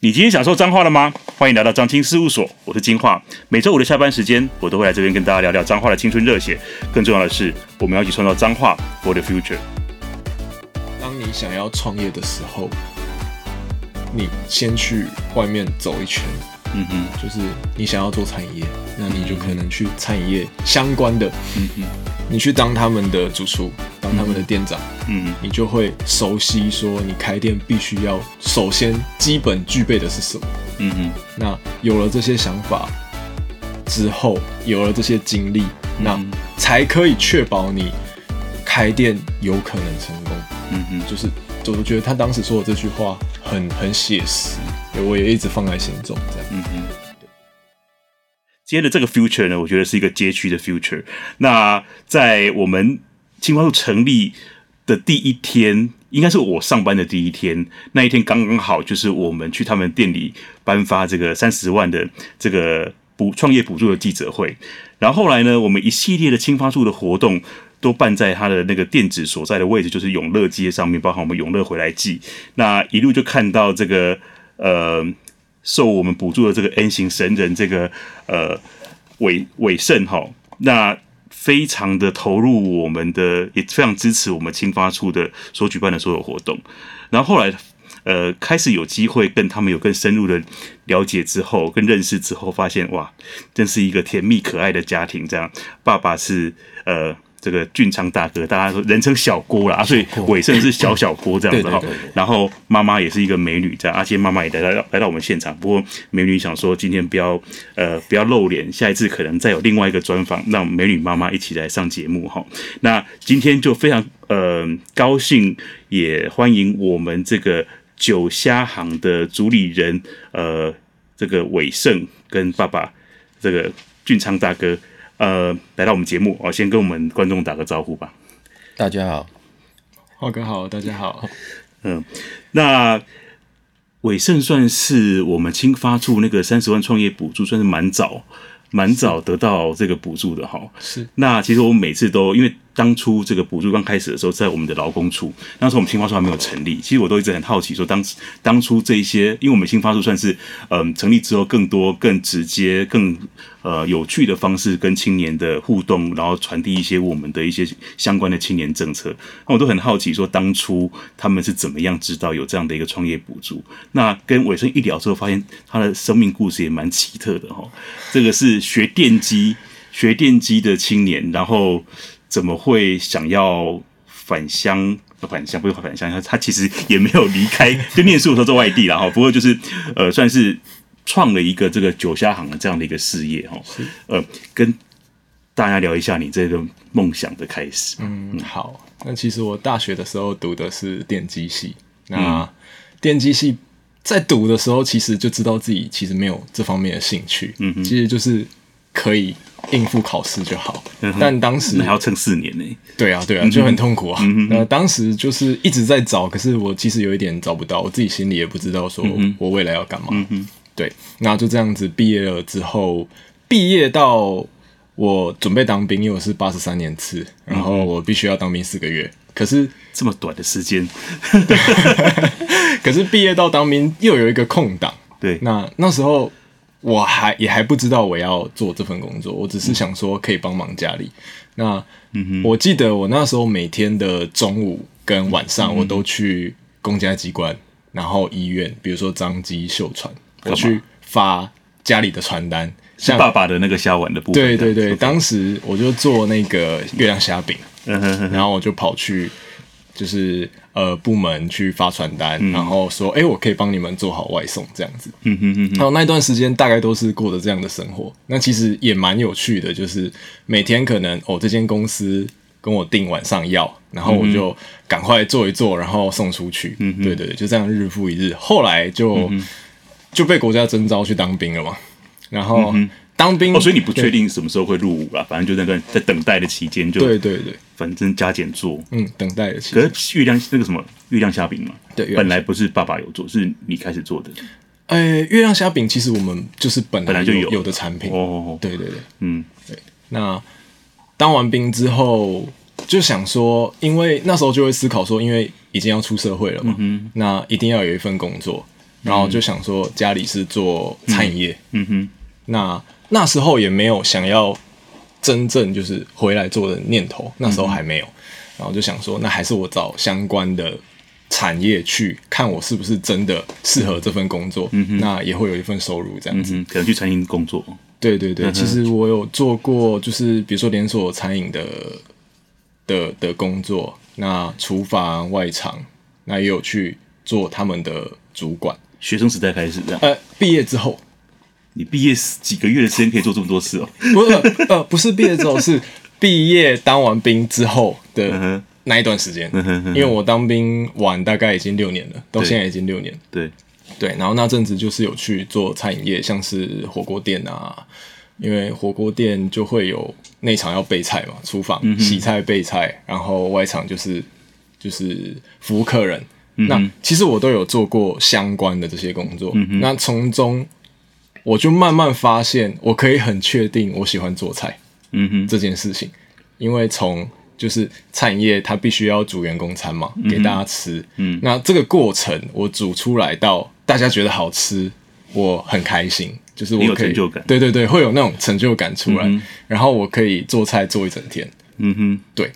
你今天享受脏话了吗？欢迎来到张青事务所，我是金话。每周五的下班时间，我都会来这边跟大家聊聊脏话的青春热血。更重要的是，我们要一起创造脏话 for the future。当你想要创业的时候，你先去外面走一圈。嗯哼，就是你想要做餐饮业，那你就可能去餐饮业相关的。嗯哼，你去当他们的主厨。当他们的店长，嗯，你就会熟悉说，你开店必须要首先基本具备的是什么，嗯嗯，那有了这些想法之后，有了这些经历，那才可以确保你开店有可能成功，嗯嗯，就是，就我觉得他当时说的这句话很很写实，我也一直放在心中，这样，嗯嗯。今天的这个 future 呢，我觉得是一个街区的 future。那在我们青发处成立的第一天，应该是我上班的第一天。那一天刚刚好，就是我们去他们店里颁发这个三十万的这个补创业补助的记者会。然后后来呢，我们一系列的青发处的活动都办在他的那个店址所在的位置，就是永乐街上面，包含我们永乐回来记。那一路就看到这个呃，受我们补助的这个 N 型神人，这个呃伟伟盛哈那。非常的投入我们的，也非常支持我们青发处的所举办的所有活动。然后后来，呃，开始有机会跟他们有更深入的了解之后，跟认识之后，发现哇，真是一个甜蜜可爱的家庭。这样，爸爸是呃。这个俊昌大哥，大家说人称小郭啦，啊，所以伟盛是小小郭这样子哈。然后妈妈也是一个美女，这样，而且妈妈也来到来到我们现场。不过美女想说今天不要呃不要露脸，下一次可能再有另外一个专访，让美女妈妈一起来上节目哈。那今天就非常呃高兴，也欢迎我们这个酒虾行的主理人呃这个伟盛跟爸爸这个俊昌大哥。呃，来到我们节目，我先跟我们观众打个招呼吧。大家好，浩哥好，大家好。嗯，那伟盛算是我们新发出那个三十万创业补助，算是蛮早、蛮早得到这个补助的哈。是。那其实我们每次都因为。当初这个补助刚开始的时候，在我们的劳工处，那时候我们青发处还没有成立。其实我都一直很好奇，说当当初这一些，因为我们青发处算是嗯、成立之后，更多、更直接、更呃有趣的方式跟青年的互动，然后传递一些我们的一些相关的青年政策。那我都很好奇，说当初他们是怎么样知道有这样的一个创业补助？那跟伟生一聊之后，发现他的生命故事也蛮奇特的哈。这个是学电机、学电机的青年，然后。怎么会想要返乡？返乡不是返乡，他他其实也没有离开，就念书的时候在外地了 哈。不过就是呃，算是创了一个这个酒虾行的这样的一个事业哈。呃，跟大家聊一下你这个梦想的开始。嗯，好。那其实我大学的时候读的是电机系，那电机系在读的时候，其实就知道自己其实没有这方面的兴趣。嗯，其实就是可以。应付考试就好，但当时还要撑四年呢。对啊，对啊，就很痛苦啊。那当时就是一直在找，可是我其实有一点找不到，我自己心里也不知道说我未来要干嘛。对，那就这样子毕业了之后，毕业到我准备当兵，因为我是八十三年次，然后我必须要当兵四个月。可是这么短的时间，可是毕业到当兵又有一个空档。对，那那时候。我还也还不知道我要做这份工作，我只是想说可以帮忙家里。嗯、那，我记得我那时候每天的中午跟晚上，我都去公家机关，然后医院，比如说张基、秀传，我去发家里的传单，像爸爸的那个虾丸的部分。对对对，当时我就做那个月亮虾饼，然后我就跑去。就是呃部门去发传单，嗯、然后说哎、欸，我可以帮你们做好外送这样子。嗯哼哼，然后那段时间大概都是过的这样的生活。那其实也蛮有趣的，就是每天可能哦这间公司跟我订晚上要，然后我就赶快做一做，然后送出去。嗯哼，对对对，就这样日复一日。后来就、嗯、就被国家征召去当兵了嘛。然后。嗯当兵哦，所以你不确定什么时候会入伍啊，反正就那段在等待的期间就对对对，反正加减做，嗯，等待的期间。可是月亮那个什么月亮虾饼嘛，对，本来不是爸爸有做，是你开始做的。呃，月亮虾饼其实我们就是本来本来就有有的。产品。哦，对对对，嗯，对。那当完兵之后就想说，因为那时候就会思考说，因为已经要出社会了嘛，嗯，那一定要有一份工作。然后就想说家里是做餐饮业，嗯哼，那那时候也没有想要真正就是回来做的念头，那时候还没有，然后就想说，那还是我找相关的产业去看我是不是真的适合这份工作，嗯哼，那也会有一份收入这样子，可能去餐饮工作，对对对，其实我有做过，就是比如说连锁餐饮的的的工作，那厨房外场，那也有去做他们的主管。学生时代开始这样，呃，毕业之后，你毕业几个月的时间可以做这么多事哦？不是，呃，不是毕业之后，是 毕业当完兵之后的那一段时间。因为我当兵完大概已经六年了，到现在已经六年。对，对，然后那阵子就是有去做餐饮业，像是火锅店啊，因为火锅店就会有内场要备菜嘛，厨房洗菜备菜，然后外场就是就是服务客人。那其实我都有做过相关的这些工作，嗯、那从中我就慢慢发现，我可以很确定我喜欢做菜，嗯哼，这件事情，因为从就是餐饮业它必须要煮员工餐嘛，嗯、给大家吃，嗯，那这个过程我煮出来到大家觉得好吃，我很开心，就是我可以，有成就感，对对对，会有那种成就感出来，嗯、然后我可以做菜做一整天，嗯哼，对，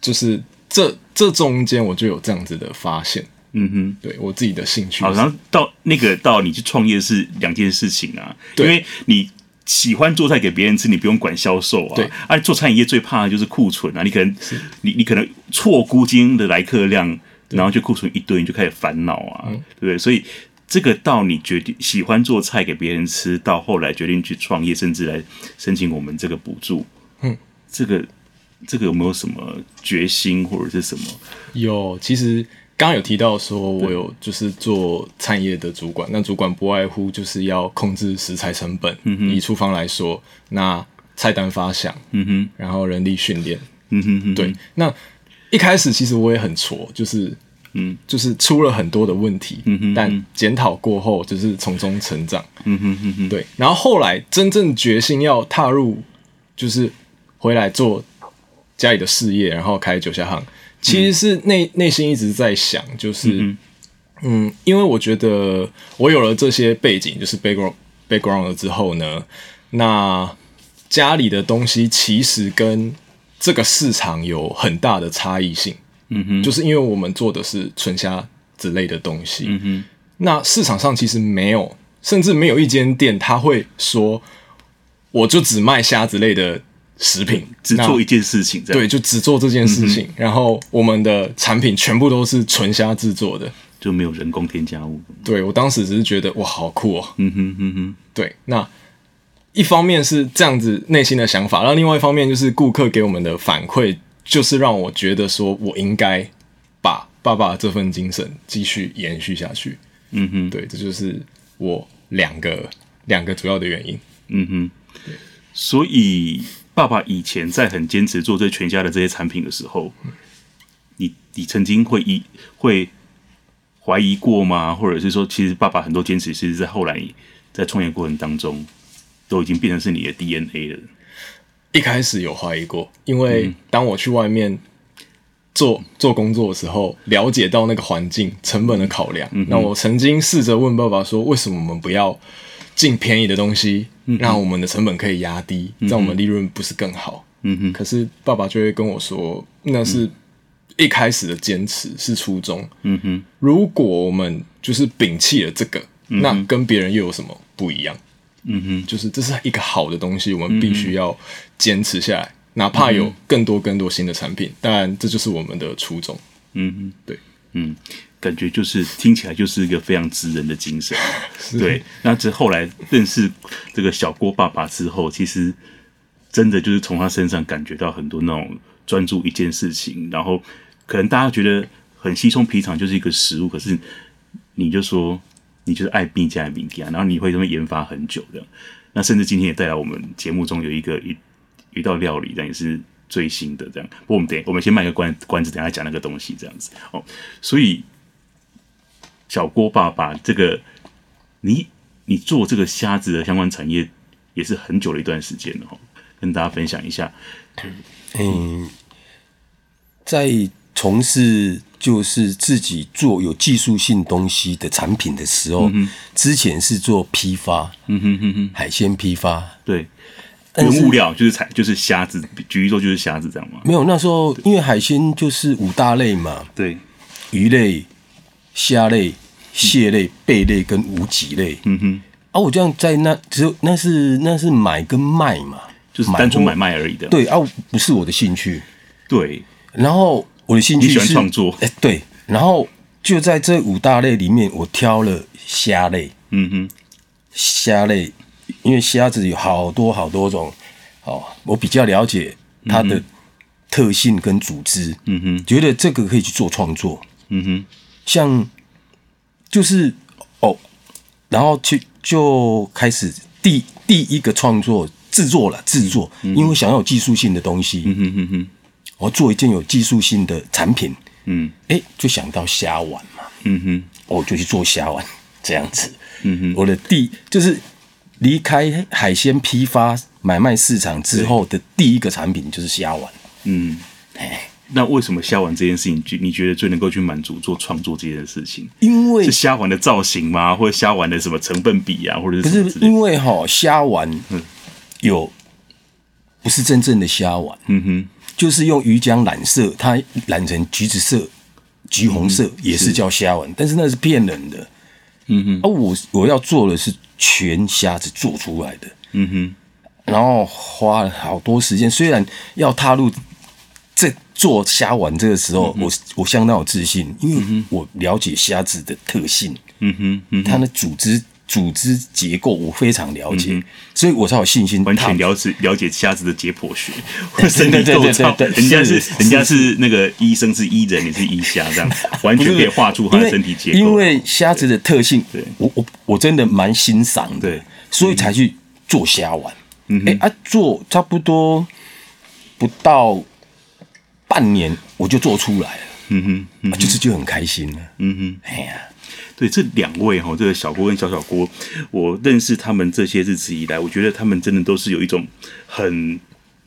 就是。这这中间我就有这样子的发现，嗯哼，对我自己的兴趣。好，然后到那个到你去创业是两件事情啊，因为你喜欢做菜给别人吃，你不用管销售啊。对，而、啊、做餐饮业最怕的就是库存啊，你可能你你可能错估今天的来客量，然后就库存一堆，你就开始烦恼啊，嗯、对不对？所以这个到你决定喜欢做菜给别人吃，到后来决定去创业，甚至来申请我们这个补助，嗯，这个。这个有没有什么决心或者是什么？有，其实刚刚有提到说，我有就是做餐业的主管，那主管不外乎就是要控制食材成本。嗯哼，以厨房来说，那菜单发想，嗯哼，然后人力训练，嗯哼，哼，对。那一开始其实我也很挫，就是嗯，就是出了很多的问题，嗯哼，但检讨过后就是从中成长，嗯哼哼哼，对。然后后来真正决心要踏入，就是回来做。家里的事业，然后开酒家行，其实是内内心一直在想，就是嗯，嗯，因为我觉得我有了这些背景，就是 background background 了之后呢，那家里的东西其实跟这个市场有很大的差异性，嗯哼，就是因为我们做的是纯虾之类的东西，嗯哼，那市场上其实没有，甚至没有一间店他会说，我就只卖虾之类的。食品只做一件事情，对，就只做这件事情。嗯、然后我们的产品全部都是纯虾制作的，就没有人工添加物。对，我当时只是觉得哇，好酷哦。嗯哼嗯哼，对。那一方面是这样子内心的想法，然后另外一方面就是顾客给我们的反馈，就是让我觉得说我应该把爸爸这份精神继续延续下去。嗯哼，对，这就是我两个两个主要的原因。嗯哼，对，所以。爸爸以前在很坚持做这全家的这些产品的时候，你你曾经会疑会怀疑过吗？或者是说，其实爸爸很多坚持，其实在后来在创业过程当中，都已经变成是你的 DNA 了。一开始有怀疑过，因为当我去外面做做工作的时候，了解到那个环境成本的考量，嗯、那我曾经试着问爸爸说：“为什么我们不要进便宜的东西？”让我们的成本可以压低，让我们利润不是更好？嗯哼。可是爸爸就会跟我说，那是一开始的坚持是初衷。嗯哼。如果我们就是摒弃了这个，那跟别人又有什么不一样？嗯哼。就是这是一个好的东西，我们必须要坚持下来，哪怕有更多更多新的产品，当然这就是我们的初衷。嗯哼。对。嗯。感觉就是听起来就是一个非常直人的精神，对。那这后来认识这个小郭爸爸之后，其实真的就是从他身上感觉到很多那种专注一件事情，然后可能大家觉得很稀松平常，就是一个食物，可是你就说你就是爱拼才会物件，然后你会这么研发很久的。那甚至今天也带来我们节目中有一个一一道料理，但也是最新的这样。不过我们等我们先卖个关关子，等下讲那个东西这样子哦。所以。小郭爸爸，这个你你做这个虾子的相关产业也是很久的一段时间了，跟大家分享一下。嗯，在从事就是自己做有技术性东西的产品的时候，嗯、之前是做批发，嗯哼哼哼，海鲜批发，对，原物料就是采就是虾子，举一说就是虾子这样吗？没有，那时候因为海鲜就是五大类嘛，对，鱼类、虾类、蟹类、贝类跟无脊类，嗯哼，啊，我这样在那只有那是那是买跟卖嘛，就是单纯买卖而已的，对啊，不是我的兴趣，对，然后。我的兴趣是喜欢创作，哎，对，然后就在这五大类里面，我挑了虾类，嗯哼，虾类，因为虾子有好多好多种，哦，我比较了解它的特性跟组织，嗯哼，觉得这个可以去做创作，嗯哼，像就是哦，然后去就开始第第一个创作制作了制作，因为想要有技术性的东西，嗯哼哼哼。我做一件有技术性的产品，嗯，哎、欸，就想到虾丸嘛，嗯哼，我就去做虾丸这样子，嗯哼，我的第就是离开海鲜批发买卖市场之后的第一个产品就是虾丸，嗯，哎，那为什么虾丸这件事情，你觉得最能够去满足做创作这件事情？因为是虾丸的造型吗？或者虾丸的什么成分比啊？或者是不是因为哈虾丸有不是真正的虾丸，嗯哼。就是用鱼浆染色，它染成橘子色、橘红色，嗯、也是叫虾丸，但是那是骗人的。嗯哼，而、啊、我我要做的是全虾子做出来的。嗯哼，然后花了好多时间，虽然要踏入这做虾丸这个时候，嗯、我我相当有自信，因为我了解虾子的特性。嗯哼，嗯哼，它的组织。组织结构我非常了解，嗯、所以我才有信心完全了解了解虾子的解剖学、身体构造。人家是，是人家是那个医生是医人，你是医虾，这样完全可以画出他的身体结构。因为虾子的特性，对我我我真的蛮欣赏的，对所以才去做虾丸。嗯，哎啊，做差不多不到半年，我就做出来了。嗯哼，嗯哼啊、就是就很开心了。嗯哼，哎呀。对这两位哈，这个小郭跟小小郭，我认识他们这些日子以来，我觉得他们真的都是有一种很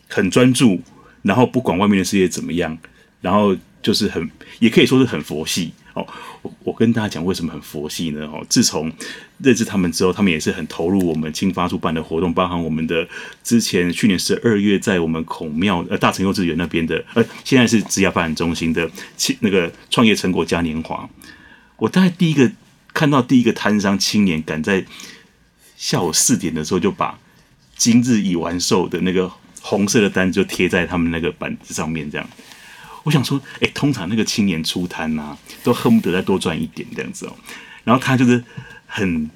很专注，然后不管外面的世界怎么样，然后就是很也可以说是很佛系哦。我我跟大家讲为什么很佛系呢？哦，自从认识他们之后，他们也是很投入我们青发处办的活动，包含我们的之前去年十二月在我们孔庙呃大成幼稚园那边的，呃现在是职业发展中心的那个创业成果嘉年华。我大概第一个看到第一个摊商青年赶在下午四点的时候就把今日已完售的那个红色的单就贴在他们那个板子上面，这样。我想说，哎，通常那个青年出摊呐、啊，都恨不得再多赚一点这样子哦。然后他就是很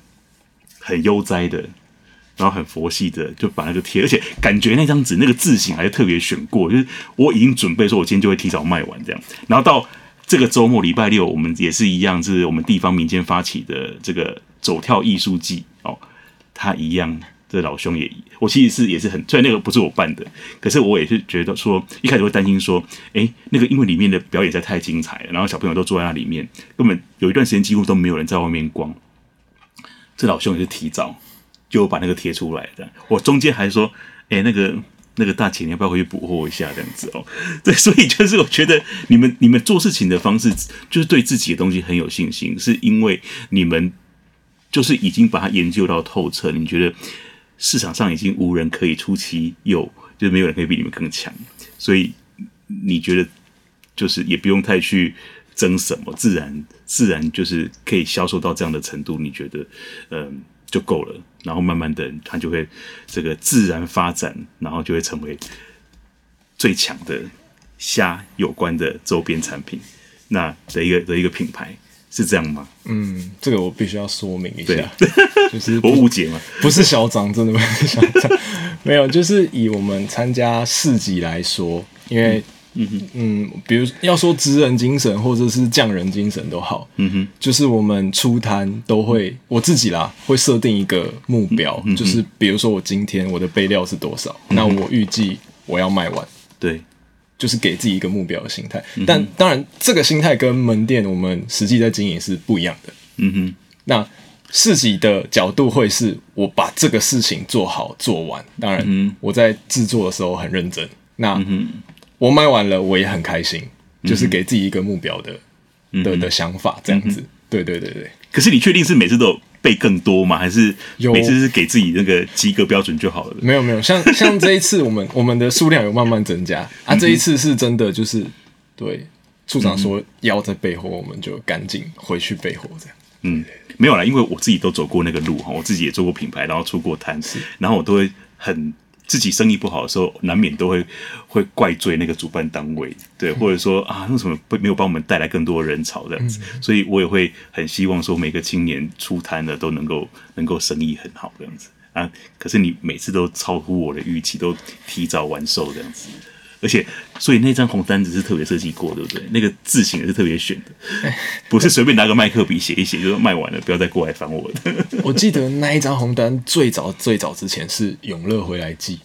很悠哉的，然后很佛系的，就把那个贴，而且感觉那张纸那个字型还是特别选过，就是我已经准备说，我今天就会提早卖完这样。然后到这个周末礼拜六，我们也是一样，是我们地方民间发起的这个走跳艺术季哦。他一样，这老兄也，我其实是也是很，虽然那个不是我办的，可是我也是觉得说，一开始会担心说，哎，那个因为里面的表演实在太精彩了，然后小朋友都坐在那里面，根本有一段时间几乎都没有人在外面逛。这老兄也是提早就把那个贴出来的，我中间还说，哎，那个。那个大姐，你要不要回去补货一下？这样子哦，对，所以就是我觉得你们你们做事情的方式，就是对自己的东西很有信心，是因为你们就是已经把它研究到透彻。你觉得市场上已经无人可以出其右，就是没有人可以比你们更强，所以你觉得就是也不用太去争什么，自然自然就是可以销售到这样的程度。你觉得，嗯？就够了，然后慢慢的，它就会这个自然发展，然后就会成为最强的虾有关的周边产品，那的一个的一个品牌是这样吗？嗯，这个我必须要说明一下，对 就是我误解吗？不是小张，真的不是小张，没有，就是以我们参加市集来说，因为。嗯哼，嗯，比如要说职人精神或者是匠人精神都好，嗯哼，就是我们出摊都会，我自己啦会设定一个目标，嗯、就是比如说我今天我的备料是多少，嗯、那我预计我要卖完，对，就是给自己一个目标的心态。嗯、但当然，这个心态跟门店我们实际在经营是不一样的。嗯哼，那自己的角度会是我把这个事情做好做完，当然我在制作的时候很认真。那、嗯我买完了，我也很开心。就是给自己一个目标的、嗯、的的想法，这样子。嗯、对对对对。可是你确定是每次都有背更多吗？还是每次是给自己那个及格标准就好了？没有没有，像像 这一次我们我们的数量有慢慢增加啊，这一次是真的就是对处长说要在备货，我们就赶紧回去备货这样。嗯，没有啦，因为我自己都走过那个路哈，我自己也做过品牌，然后出过摊，然后我都会很。自己生意不好的时候，难免都会会怪罪那个主办单位，对，或者说啊，为什么不没有帮我们带来更多的人潮这样子？所以我也会很希望说，每个青年出摊的都能够能够生意很好这样子啊。可是你每次都超乎我的预期，都提早完售这样子。而且，所以那张红单子是特别设计过，对不对？那个字型也是特别选的，不是随便拿个麦克笔写一写就卖完了，不要再过来烦我了。我记得那一张红单最早最早之前是永乐回来记，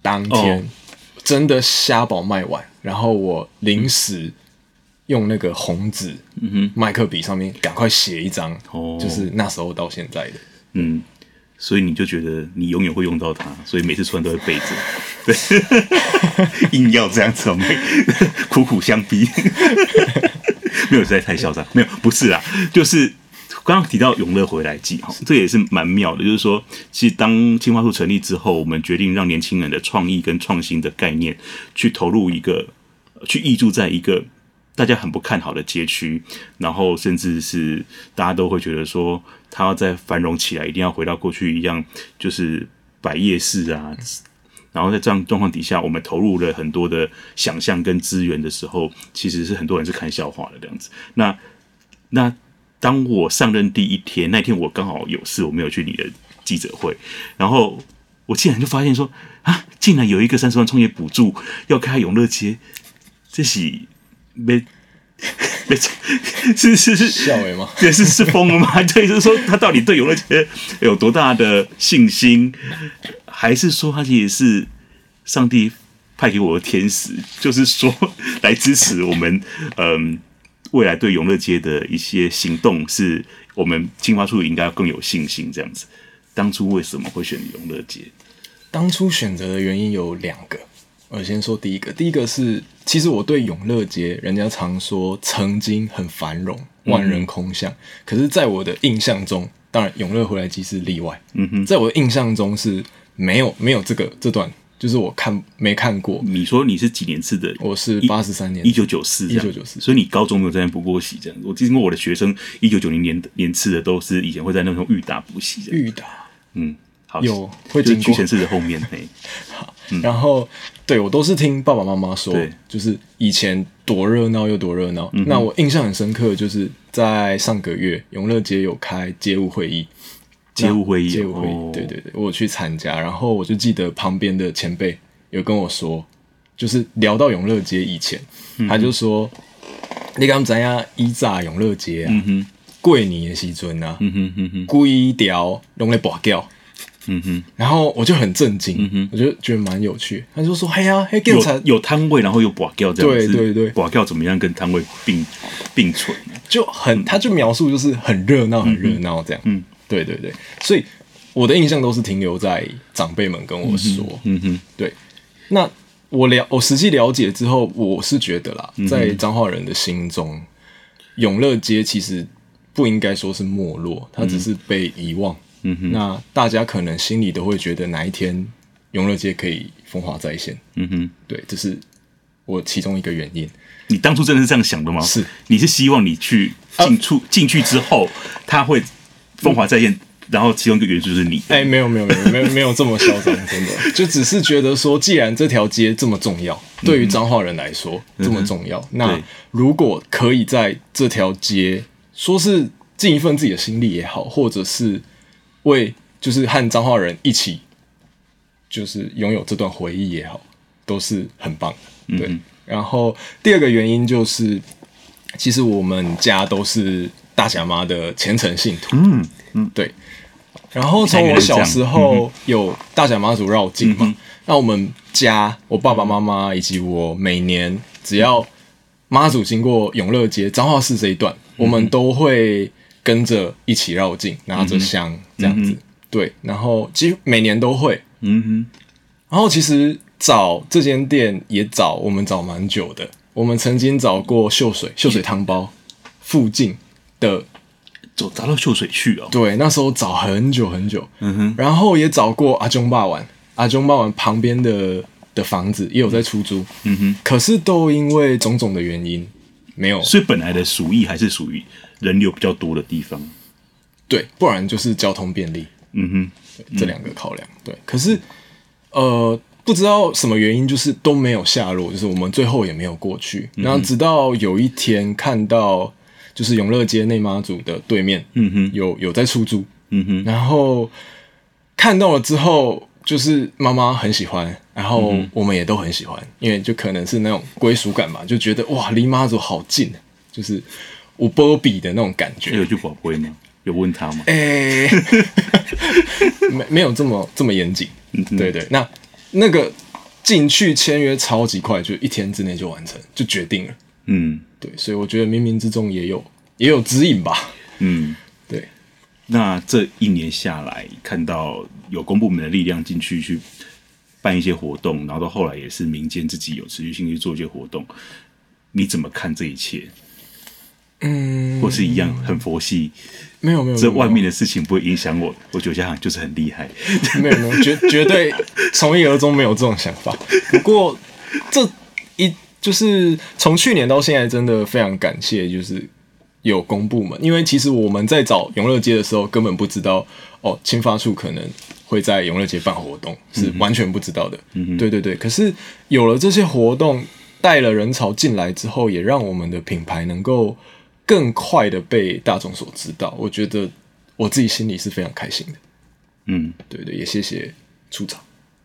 当天真的虾宝卖完，然后我临时用那个红纸，嗯哼，麦克笔上面赶快写一张，哦，就是那时候到现在的，嗯。所以你就觉得你永远会用到它，所以每次穿都会备着，对，硬要这样子，苦苦相逼，没有实在太嚣张，没有不是啦，就是刚刚提到永乐回来记哈，这也是蛮妙的，就是说，其实当青花处成立之后，我们决定让年轻人的创意跟创新的概念去投入一个，去挹注在一个。大家很不看好的街区，然后甚至是大家都会觉得说，它要再繁荣起来，一定要回到过去一样，就是摆夜市啊。然后在这样状况底下，我们投入了很多的想象跟资源的时候，其实是很多人是看笑话的这样子。那那当我上任第一天，那天我刚好有事，我没有去你的记者会，然后我竟然就发现说，啊，竟然有一个三十万创业补助要开永乐街，这是。没，没 错，是是是，笑伟吗？也，是是疯了吗？对，就是说他到底对永乐街有多大的信心，还是说他其实是上帝派给我的天使，就是说来支持我们，嗯，未来对永乐街的一些行动，是我们青花处应该要更有信心这样子。当初为什么会选永乐街？当初选择的原因有两个。我先说第一个，第一个是，其实我对永乐街，人家常说曾经很繁荣，万人空巷，嗯、可是在我的印象中，当然永乐回来记是例外。嗯哼，在我的印象中是没有没有这个这段，就是我看没看过。你说你是几年次的？我是八十三年，一九九四，一九九四。所以你高中没有在那补过习这样子。我听过我的学生一九九零年年次的都是以前会在那种裕达补习。裕达，嗯。有会经过屈臣氏的后面，嘿，好，然后对我都是听爸爸妈妈说，就是以前多热闹又多热闹。那我印象很深刻，就是在上个月永乐街有开街务会议，街务会议，街务会议，对对对，我去参加，然后我就记得旁边的前辈有跟我说，就是聊到永乐街以前，他就说，你敢知影以前永乐街啊，过年的时阵啊，规条拢咧跋筊。嗯哼，然后我就很震惊，嗯哼，我就觉得蛮有趣。他就说：“嘿呀，嘿，有有摊位，然后又跋筊这样子，对对对，跋筊怎么样跟摊位并并存？就很，他就描述就是很热闹，很热闹这样。嗯，对对对，所以我的印象都是停留在长辈们跟我说，嗯哼，对。那我了，我实际了解之后，我是觉得啦，在彰化人的心中，永乐街其实不应该说是没落，它只是被遗忘。”嗯哼，那大家可能心里都会觉得哪一天永乐街可以风华再现。嗯哼，对，这是我其中一个原因。你当初真的是这样想的吗？是，你是希望你去进出进去之后，他会风华再现，然后其中一个元素就是你。哎，没有没有没有没有没有这么嚣张，真的，就只是觉得说，既然这条街这么重要，对于彰化人来说这么重要，那如果可以在这条街，说是尽一份自己的心力也好，或者是。为就是和彰化人一起，就是拥有这段回忆也好，都是很棒的。对，嗯、然后第二个原因就是，其实我们家都是大甲妈的虔诚信徒。嗯嗯，对。然后从我小时候有大甲妈祖绕境嘛，嗯、那我们家我爸爸妈妈以及我每年只要妈祖经过永乐街彰化市这一段，嗯、我们都会。跟着一起绕境，拿着香这样子，嗯、对，然后几乎每年都会，嗯哼，然后其实找这间店也找我们找蛮久的，我们曾经找过秀水秀水汤包附近的，走砸到秀水去哦。对，那时候找很久很久，嗯哼，然后也找过阿中霸玩，阿中霸玩旁边的的房子也有在出租，嗯哼，可是都因为种种的原因没有。所以本来的鼠疫还是属于人流比较多的地方，对，不然就是交通便利，嗯哼，对这两个考量，对。可是呃。不知道什么原因，就是都没有下落，就是我们最后也没有过去。然后直到有一天看到，就是永乐街内妈祖的对面，嗯哼，有有在出租，嗯哼。然后看到了之后，就是妈妈很喜欢，然后我们也都很喜欢，因为就可能是那种归属感嘛，就觉得哇，离妈祖好近，就是无波比的那种感觉。有句宝贝吗？有问他吗？哎，没没有这么这么严谨，对对，那。那个进去签约超级快，就一天之内就完成，就决定了。嗯，对，所以我觉得冥冥之中也有也有指引吧。嗯，对。那这一年下来，看到有公部门的力量进去去办一些活动，然后到后来也是民间自己有持续性去做一些活动，你怎么看这一切？嗯，或是一样很佛系。没有没有，这外面的事情不会影响我。我觉得这样就是很厉害。没有没有，绝绝对从一而终，没有这种想法。不过这一就是从去年到现在，真的非常感谢，就是有公部门，因为其实我们在找永乐街的时候，根本不知道哦，青发处可能会在永乐街办活动，是完全不知道的。嗯哼，对对对。可是有了这些活动，带了人潮进来之后，也让我们的品牌能够。更快的被大众所知道，我觉得我自己心里是非常开心的。嗯，对对，也谢谢处长。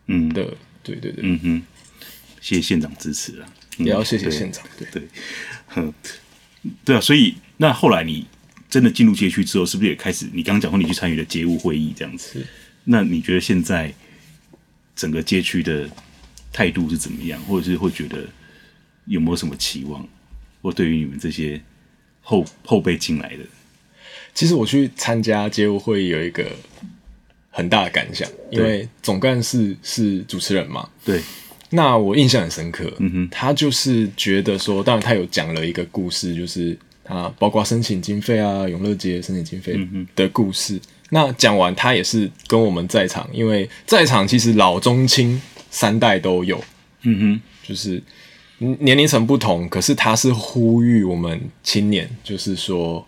嗯的，对对对，嗯哼，谢谢县长支持啊，也要谢谢县长。对对，哼，对啊，所以那后来你真的进入街区之后，是不是也开始？你刚刚讲说你去参与了街务会议这样子，那你觉得现在整个街区的态度是怎么样，或者是会觉得有没有什么期望？或对于你们这些？后后辈进来的，其实我去参加街舞会有一个很大的感想，因为总干事是主持人嘛。对，那我印象很深刻。嗯哼，他就是觉得说，当然他有讲了一个故事，就是他包括申请经费啊，永乐街申请经费的故事。嗯、那讲完，他也是跟我们在场，因为在场其实老中青三代都有。嗯哼，就是。年龄层不同，可是他是呼吁我们青年，就是说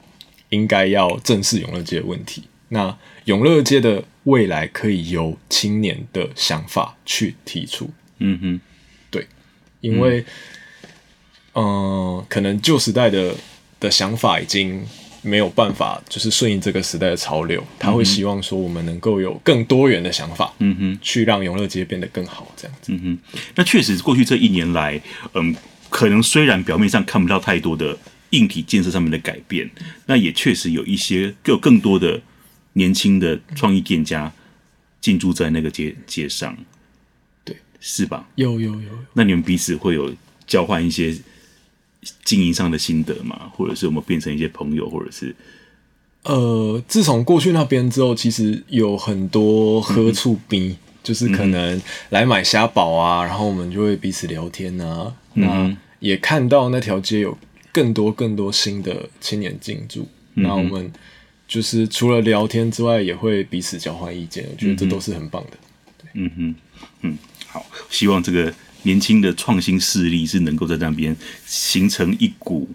应该要正视永乐街的问题。那永乐街的未来可以由青年的想法去提出。嗯哼，对，因为嗯、呃，可能旧时代的的想法已经。没有办法，就是顺应这个时代的潮流。他会希望说，我们能够有更多元的想法，嗯哼，去让永乐街变得更好，这样子。嗯哼，那确实，过去这一年来，嗯，可能虽然表面上看不到太多的硬体建设上面的改变，那也确实有一些，有更多的年轻的创意店家进驻在那个街街上，对，是吧？有有有有。那你们彼此会有交换一些？经营上的心得嘛，或者是我们变成一些朋友，或者是呃，自从过去那边之后，其实有很多喝醋逼，嗯、就是可能来买虾堡啊，然后我们就会彼此聊天啊。嗯、那也看到那条街有更多更多新的青年进驻，那、嗯、我们就是除了聊天之外，也会彼此交换意见。我觉得这都是很棒的。对嗯哼，嗯，好，希望这个。年轻的创新势力是能够在那边形成一股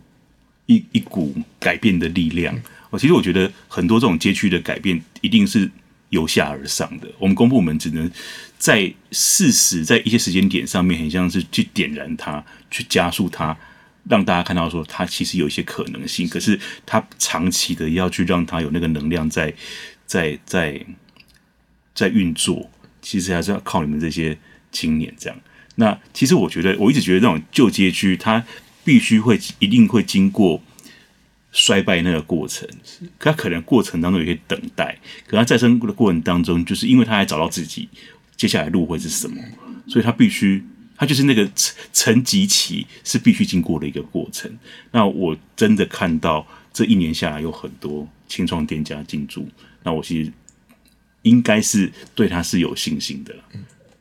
一一股改变的力量。我其实我觉得很多这种街区的改变一定是由下而上的。我们公部门只能在事实在一些时间点上面，很像是去点燃它，去加速它，让大家看到说它其实有一些可能性。可是它长期的要去让它有那个能量在在在在运作，其实还是要靠你们这些青年这样。那其实我觉得，我一直觉得这种旧街区，它必须会一定会经过衰败那个过程，它可能过程当中有些等待，可它再生的过程当中，就是因为它还找到自己接下来路会是什么，所以它必须，它就是那个沉积期是必须经过的一个过程。那我真的看到这一年下来有很多青创店家进驻，那我其实应该是对它是有信心的，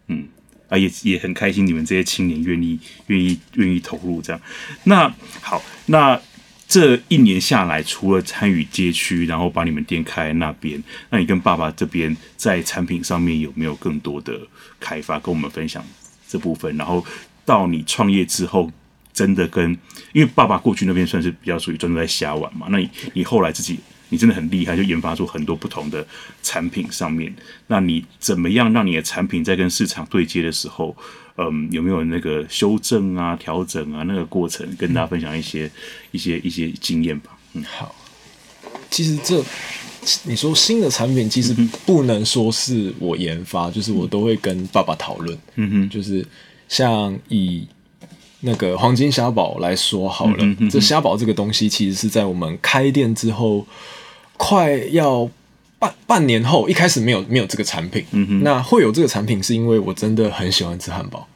嗯。啊，也也很开心你们这些青年愿意愿意愿意投入这样。那好，那这一年下来，除了参与街区，然后把你们店开那边，那你跟爸爸这边在产品上面有没有更多的开发，跟我们分享这部分？然后到你创业之后。真的跟，因为爸爸过去那边算是比较属于专注在瞎玩嘛，那你你后来自己你真的很厉害，就研发出很多不同的产品上面。那你怎么样让你的产品在跟市场对接的时候，嗯，有没有那个修正啊、调整啊那个过程，跟大家分享一些、嗯、一些一些经验吧？嗯，好。其实这你说新的产品，其实不能说是我研发，嗯、就是我都会跟爸爸讨论。嗯哼，就是像以。那个黄金虾堡来说好了，这虾堡这个东西其实是在我们开店之后，快要半半年后，一开始没有没有这个产品。那会有这个产品，是因为我真的很喜欢吃汉堡，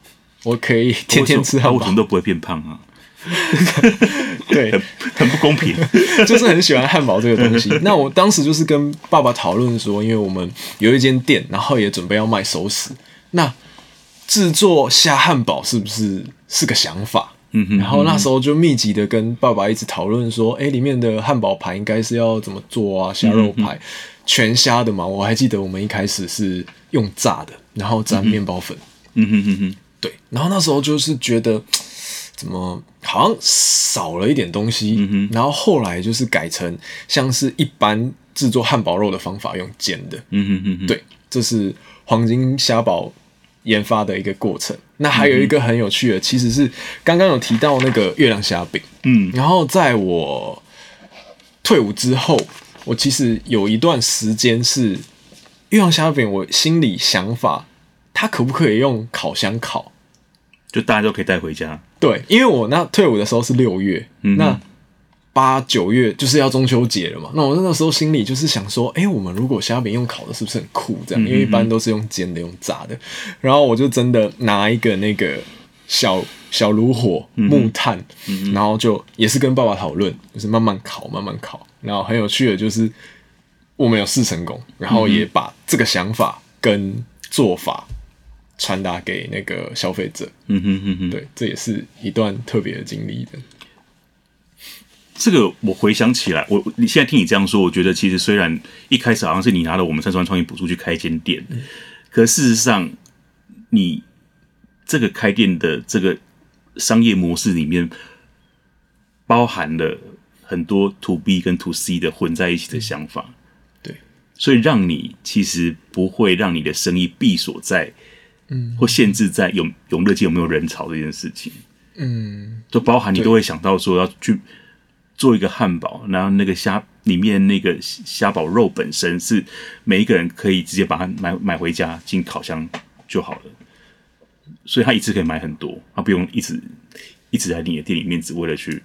我可以天天吃汉堡，我怎么都不会变胖啊？对很，很不公平，就是很喜欢汉堡这个东西。那我当时就是跟爸爸讨论说，因为我们有一间店，然后也准备要卖熟食，那。制作虾汉堡是不是是个想法？嗯哼，然后那时候就密集的跟爸爸一直讨论说，哎，里面的汉堡排应该是要怎么做啊？虾肉排，全虾的嘛。我还记得我们一开始是用炸的，然后沾面包粉。嗯哼哼哼，对。然后那时候就是觉得怎么好像少了一点东西。嗯哼。然后后来就是改成像是一般制作汉堡肉的方法，用煎的。嗯哼哼哼，对，这是黄金虾堡研发的一个过程，那还有一个很有趣的，嗯、其实是刚刚有提到那个月亮虾饼，嗯，然后在我退伍之后，我其实有一段时间是月亮虾饼，我心里想法，它可不可以用烤箱烤，就大家都可以带回家？对，因为我那退伍的时候是六月，嗯、那。八九月就是要中秋节了嘛，那我那个时候心里就是想说，哎、欸，我们如果虾饼用烤的，是不是很酷？这样，因为一般都是用煎的、用炸的。然后我就真的拿一个那个小小炉火木炭，然后就也是跟爸爸讨论，就是慢慢烤，慢慢烤。然后很有趣的就是我们有试成功，然后也把这个想法跟做法传达给那个消费者。嗯哼哼哼，对，这也是一段特别的经历的。这个我回想起来，我你现在听你这样说，我觉得其实虽然一开始好像是你拿了我们三十万创业补助去开一间店，嗯、可事实上，你这个开店的这个商业模式里面，包含了很多 to B 跟 to C 的混在一起的想法，对，所以让你其实不会让你的生意闭锁在，嗯，或限制在永永乐街有没有人潮这件事情，嗯，就包含你都会想到说要去。做一个汉堡，然后那个虾里面那个虾堡肉本身是每一个人可以直接把它买买回家进烤箱就好了，所以他一次可以买很多，他不用一直一直在你的店里面只为了去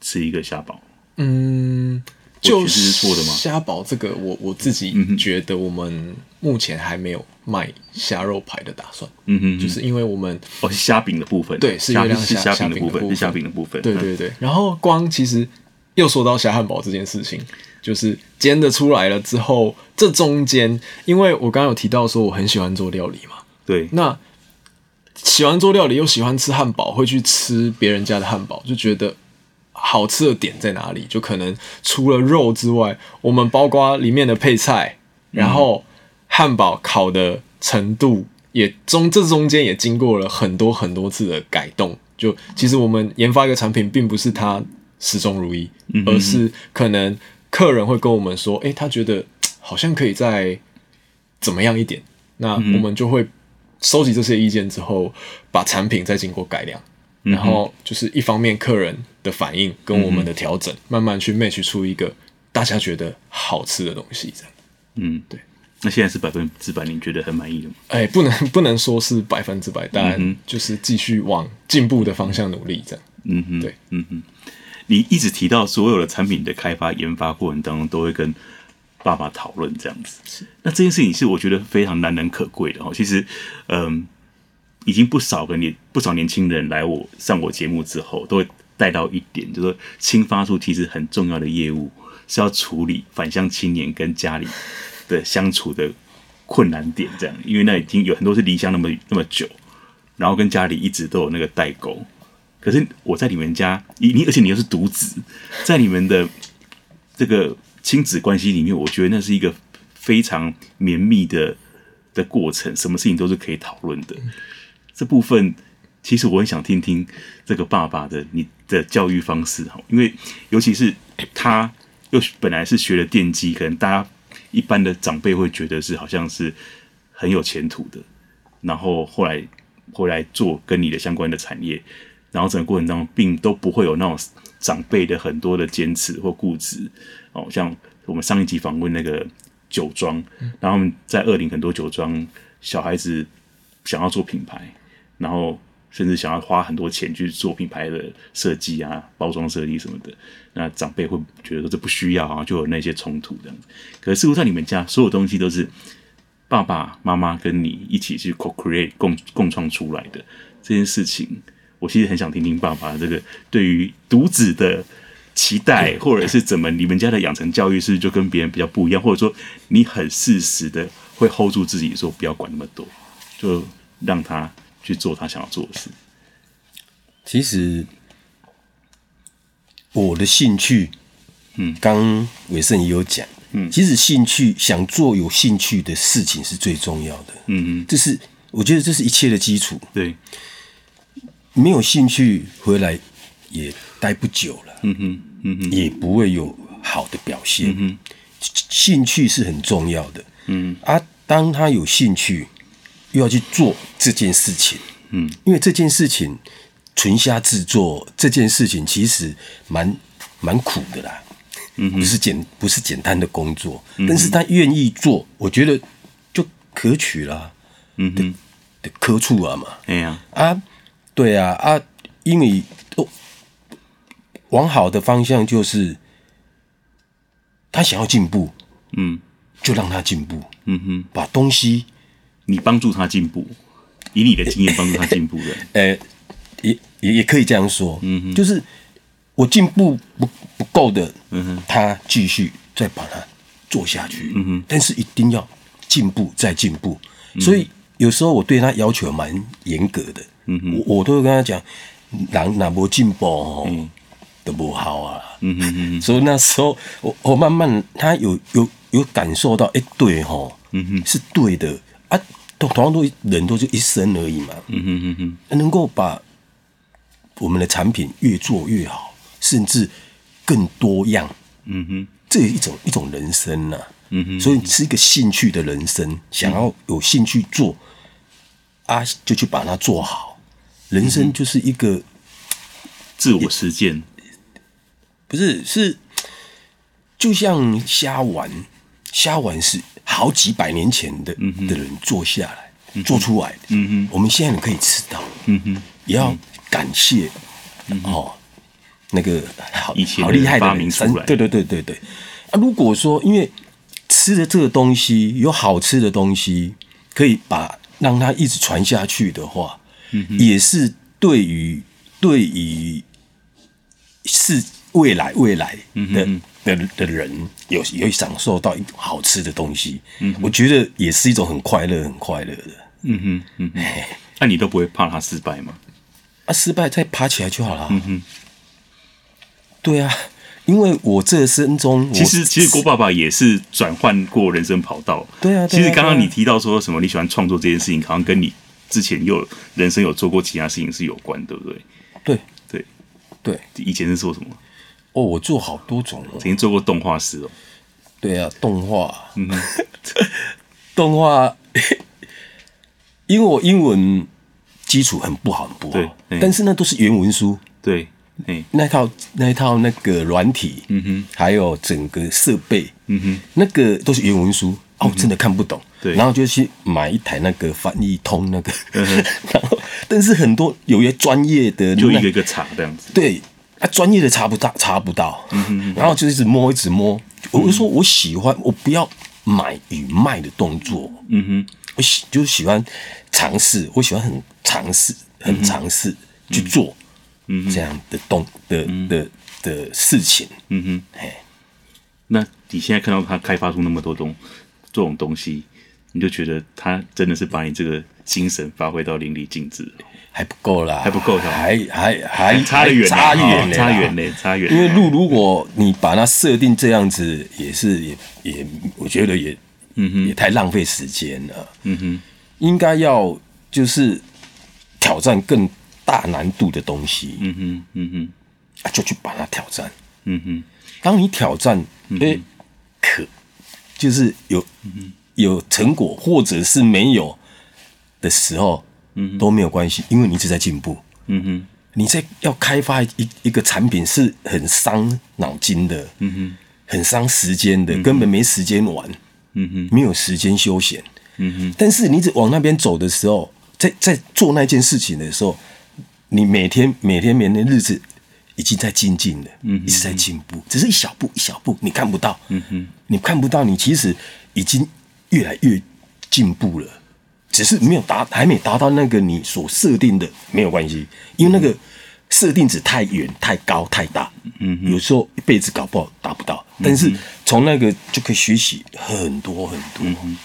吃一个虾堡。嗯。就是错的吗？虾堡这个，我我自己觉得我们目前还没有卖虾肉排的打算。嗯哼，就是因为我们哦，是虾饼的部分，对，是月亮虾虾饼的部分，是虾饼的部分。对对对。然后光其实又说到虾汉堡这件事情，就是煎的出来了之后，这中间，因为我刚刚有提到说我很喜欢做料理嘛，对，那喜欢做料理又喜欢吃汉堡，会去吃别人家的汉堡，就觉得。好吃的点在哪里？就可能除了肉之外，我们包括里面的配菜，然后汉堡烤的程度也中，这中间也经过了很多很多次的改动。就其实我们研发一个产品，并不是它始终如一，而是可能客人会跟我们说：“诶，他觉得好像可以再怎么样一点。”那我们就会收集这些意见之后，把产品再经过改良。然后就是一方面客人的反应跟我们的调整，嗯、慢慢去 match 出一个大家觉得好吃的东西，这样。嗯，对。那现在是百分之百，你觉得很满意的吗？哎，不能不能说是百分之百，当然就是继续往进步的方向努力，这样。嗯哼，对，嗯哼。你一直提到所有的产品的开发研发过程当中，都会跟爸爸讨论这样子。是。那这件事情是我觉得非常难能可贵的哦。其实，嗯。已经不少个年不少年轻人来我上我节目之后，都会带到一点，就是说青发处其实很重要的业务是要处理返乡青年跟家里的相处的困难点，这样，因为那已经有很多是离乡那么那么久，然后跟家里一直都有那个代沟。可是我在你们家，你你而且你又是独子，在你们的这个亲子关系里面，我觉得那是一个非常绵密的的过程，什么事情都是可以讨论的。这部分其实我很想听听这个爸爸的你的教育方式哈，因为尤其是他又本来是学了电机，可能大家。一般的长辈会觉得是好像是很有前途的，然后后来回来做跟你的相关的产业，然后整个过程当中并都不会有那种长辈的很多的坚持或固执哦，像我们上一集访问那个酒庄，然后在二零很多酒庄小孩子想要做品牌，然后。甚至想要花很多钱去做品牌的设计啊、包装设计什么的，那长辈会觉得说这不需要啊，就有那些冲突这样子。可是似乎在你们家，所有东西都是爸爸妈妈跟你一起去 co-create 共共创出来的这件事情。我其实很想听听爸爸这个对于独子的期待，或者是怎么你们家的养成教育是不是就跟别人比较不一样，或者说你很适时的会 hold 住自己，说不要管那么多，就让他。去做他想要做的事。其实我的兴趣，嗯，刚伟盛也有讲，嗯，其实兴趣想做有兴趣的事情是最重要的，嗯嗯，这是我觉得这是一切的基础。对，没有兴趣回来也待不久了，嗯哼，嗯哼，也不会有好的表现。嗯哼，兴趣是很重要的，嗯。啊，当他有兴趣。又要去做这件事情，嗯，因为这件事情纯虾制作这件事情其实蛮蛮苦的啦，嗯，不是简不是简单的工作，嗯，但是他愿意做，我觉得就可取啦，嗯哼，的科处啊嘛，哎呀。啊，对啊啊，因为都往好的方向就是他想要进步，嗯，就让他进步，嗯哼，把东西。你帮助他进步，以你的经验帮助他进步的，呃、欸，也也也可以这样说，嗯哼，就是我进步不不够的，嗯哼，他继续再把它做下去，嗯哼，但是一定要进步再进步，嗯，所以有时候我对他要求蛮严格的，嗯哼，我我都会跟他讲，人哪无进步哦，嗯，都不好啊，嗯哼哼，所以那时候我我慢慢他有有有感受到，哎，欸，对哈，嗯哼，是对的。啊，同同样都人都是一生而已嘛，嗯哼哼哼，能够把我们的产品越做越好，甚至更多样，嗯哼，这是一种一种人生呐、啊，嗯哼，所以是一个兴趣的人生，想要有兴趣做，啊，就去把它做好，人生就是一个自我实践，不是是就像虾丸，虾丸是。好几百年前的的人做下来、嗯、做出来的，我们现在可以吃到，嗯哼，也要感谢、嗯、哦，那个好好厉害的发明出来，对对对对对。啊，如果说因为吃的这个东西有好吃的东西，可以把让它一直传下去的话，嗯，也是对于对于是未来未来的。嗯的的人有有享受到好吃的东西，嗯，我觉得也是一种很快乐、很快乐的。嗯哼，嗯哼，那你都不会怕他失败吗？啊，失败再爬起来就好了。嗯哼，对啊，因为我这生中，其实其实郭爸爸也是转换过人生跑道。对啊，其实刚刚你提到说什么你喜欢创作这件事情，好像跟你之前又人生有做过其他事情是有关，对不对？对对对，以前是做什么？哦，我做好多种哦，曾经做过动画师哦。对啊，动画，嗯，动画，因为我英文基础很不好，很不好，但是那都是原文书，对，那套那一套那个软体，嗯哼，还有整个设备，嗯哼，那个都是原文书，哦，真的看不懂，对，然后就去买一台那个翻译通那个，然后，但是很多有些专业的，就一个一个查这样子，对。啊，专业的查不到，查不到，嗯哼嗯，然后就一直摸，一直摸。我就说我喜欢，我不要买与卖的动作，嗯哼，我喜就是喜欢尝试，我喜欢很尝试，很尝试去做，嗯，这样的动的的的事情，嗯哼，哎，那你现在看到他开发出那么多东这种东西，你就觉得他真的是把你这个精神发挥到淋漓尽致，还不够啦，还不够，还还还差得远，差远，差远嘞，差远。因为路，如果你把它设定这样子，也是也也，我觉得也嗯哼，也太浪费时间了。嗯哼，应该要就是挑战更大难度的东西。嗯哼，嗯哼，就去把它挑战。嗯哼，当你挑战，哎，可就是有。嗯哼。有成果或者是没有的时候，嗯，都没有关系，因为你一直在进步。嗯哼，你在要开发一一个产品是很伤脑筋的，嗯哼，很伤时间的，根本没时间玩，嗯哼，没有时间休闲，嗯哼。但是你一直往那边走的时候，在在做那件事情的时候，你每天每天每天日子已经在精进了，嗯，一直在进步，只是一小步一小步，你看不到，嗯哼，你看不到，你其实已经。越来越进步了，只是没有达，还没达到那个你所设定的，没有关系，因为那个设定值太远、太高、太大，嗯，有时候一辈子搞不好达不到。但是从那个就可以学习很多很多。嗯、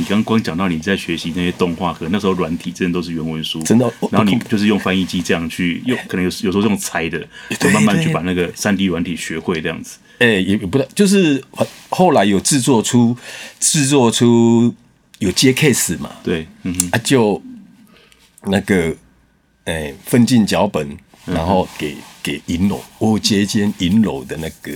你刚光讲到你在学习那些动画，可能那时候软体真的都是原文书，真的。然后你就是用翻译机这样去用，可能有有时候用猜的，就慢慢去把那个三 D 软体学会这样子。哎、欸，也不对，就是后来有制作出制作出有接 case 嘛，对，嗯哼，啊，就那个哎、欸、分进脚本，然后给、嗯、给银楼，我接间银楼的那个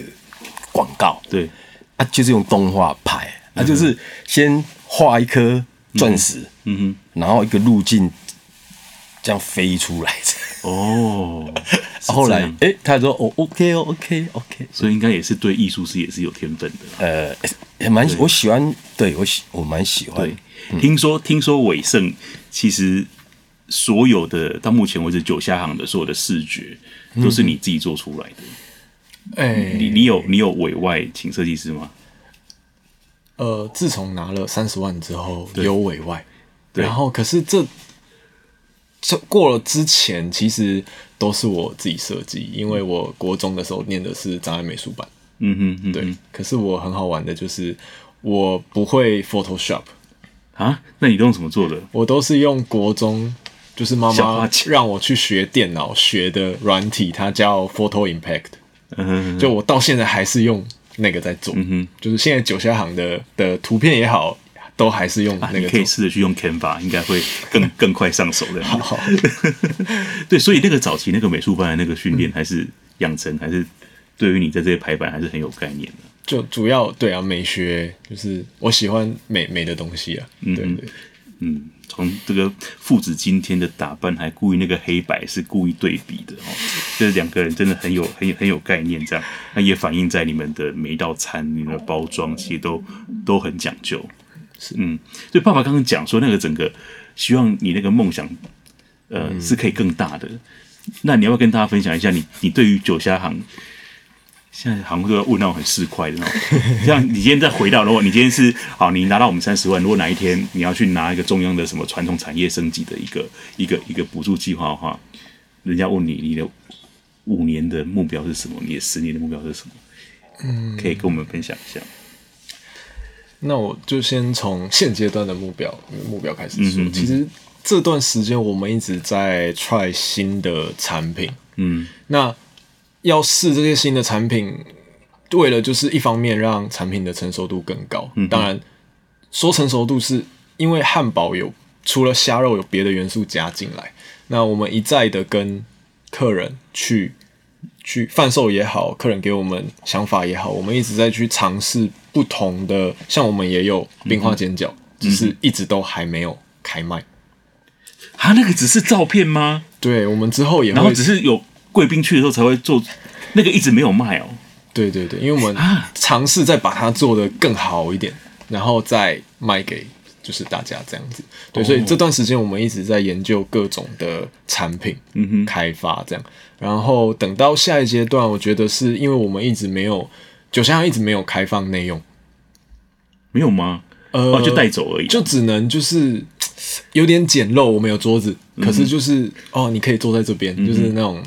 广告，对，啊，就是用动画拍，啊，就是先画一颗钻石，嗯哼，然后一个路径这样飞出来哦。后来，哎、欸，他说，哦，OK 哦，OK，OK，所以应该也是对艺术师也是有天分的。呃，也蛮，我喜欢，对我喜，我蛮喜欢。对，嗯、听说，听说伟盛其实所有的到目前为止九下行的所有的视觉都是你自己做出来的。哎、嗯，你你有你有委外请设计师吗？呃，自从拿了三十万之后，有委外，然后可是这。这过了之前，其实都是我自己设计，因为我国中的时候念的是障碍美术班。嗯哼，嗯哼，对。可是我很好玩的，就是我不会 Photoshop 啊？那你都用什么做的？我都是用国中，就是妈妈让我去学电脑学的软体，它叫 Photo Impact。嗯哼，就我到现在还是用那个在做。嗯哼，就是现在九霄行的的图片也好。都还是用那个、啊，你可以试着去用 Canva，应该会更 更快上手的。好，好，对，所以那个早期那个美术班的那个训练还是养成，还是对于你在这些排版还是很有概念的。就主要对啊，美学就是我喜欢美美的东西啊。对，嗯，从这个父子今天的打扮，还故意那个黑白是故意对比的哦，就是两个人真的很有很有很有概念，这样那也反映在你们的每一道餐、你们的包装，其实都都很讲究。是嗯，所以爸爸刚刚讲说那个整个希望你那个梦想，呃，嗯、是可以更大的。那你要不要跟大家分享一下你你对于酒虾行，现在好像都要问那种很市侩的那种，像你今天再回到，如果你今天是好，你拿到我们三十万，如果哪一天你要去拿一个中央的什么传统产业升级的一个一个一个补助计划的话，人家问你你的五年的目标是什么？你的十年的目标是什么？嗯，可以跟我们分享一下。那我就先从现阶段的目标目标开始说。嗯、哼哼其实这段时间我们一直在 try 新的产品。嗯，那要试这些新的产品，为了就是一方面让产品的成熟度更高。嗯，当然说成熟度是因为汉堡有除了虾肉有别的元素加进来。那我们一再的跟客人去去贩售也好，客人给我们想法也好，我们一直在去尝试。不同的，像我们也有冰花煎饺，嗯、只是一直都还没有开卖。啊，那个只是照片吗？对，我们之后也会，然后只是有贵宾去的时候才会做，那个一直没有卖哦。对对对，因为我们尝试再把它做得更好一点，然后再卖给就是大家这样子。对，所以这段时间我们一直在研究各种的产品，嗯哼，开发这样。然后等到下一阶段，我觉得是因为我们一直没有。酒香一直没有开放内用，没有吗？呃，就带走而已，就只能就是有点简陋。我们有桌子，可是就是哦，你可以坐在这边，就是那种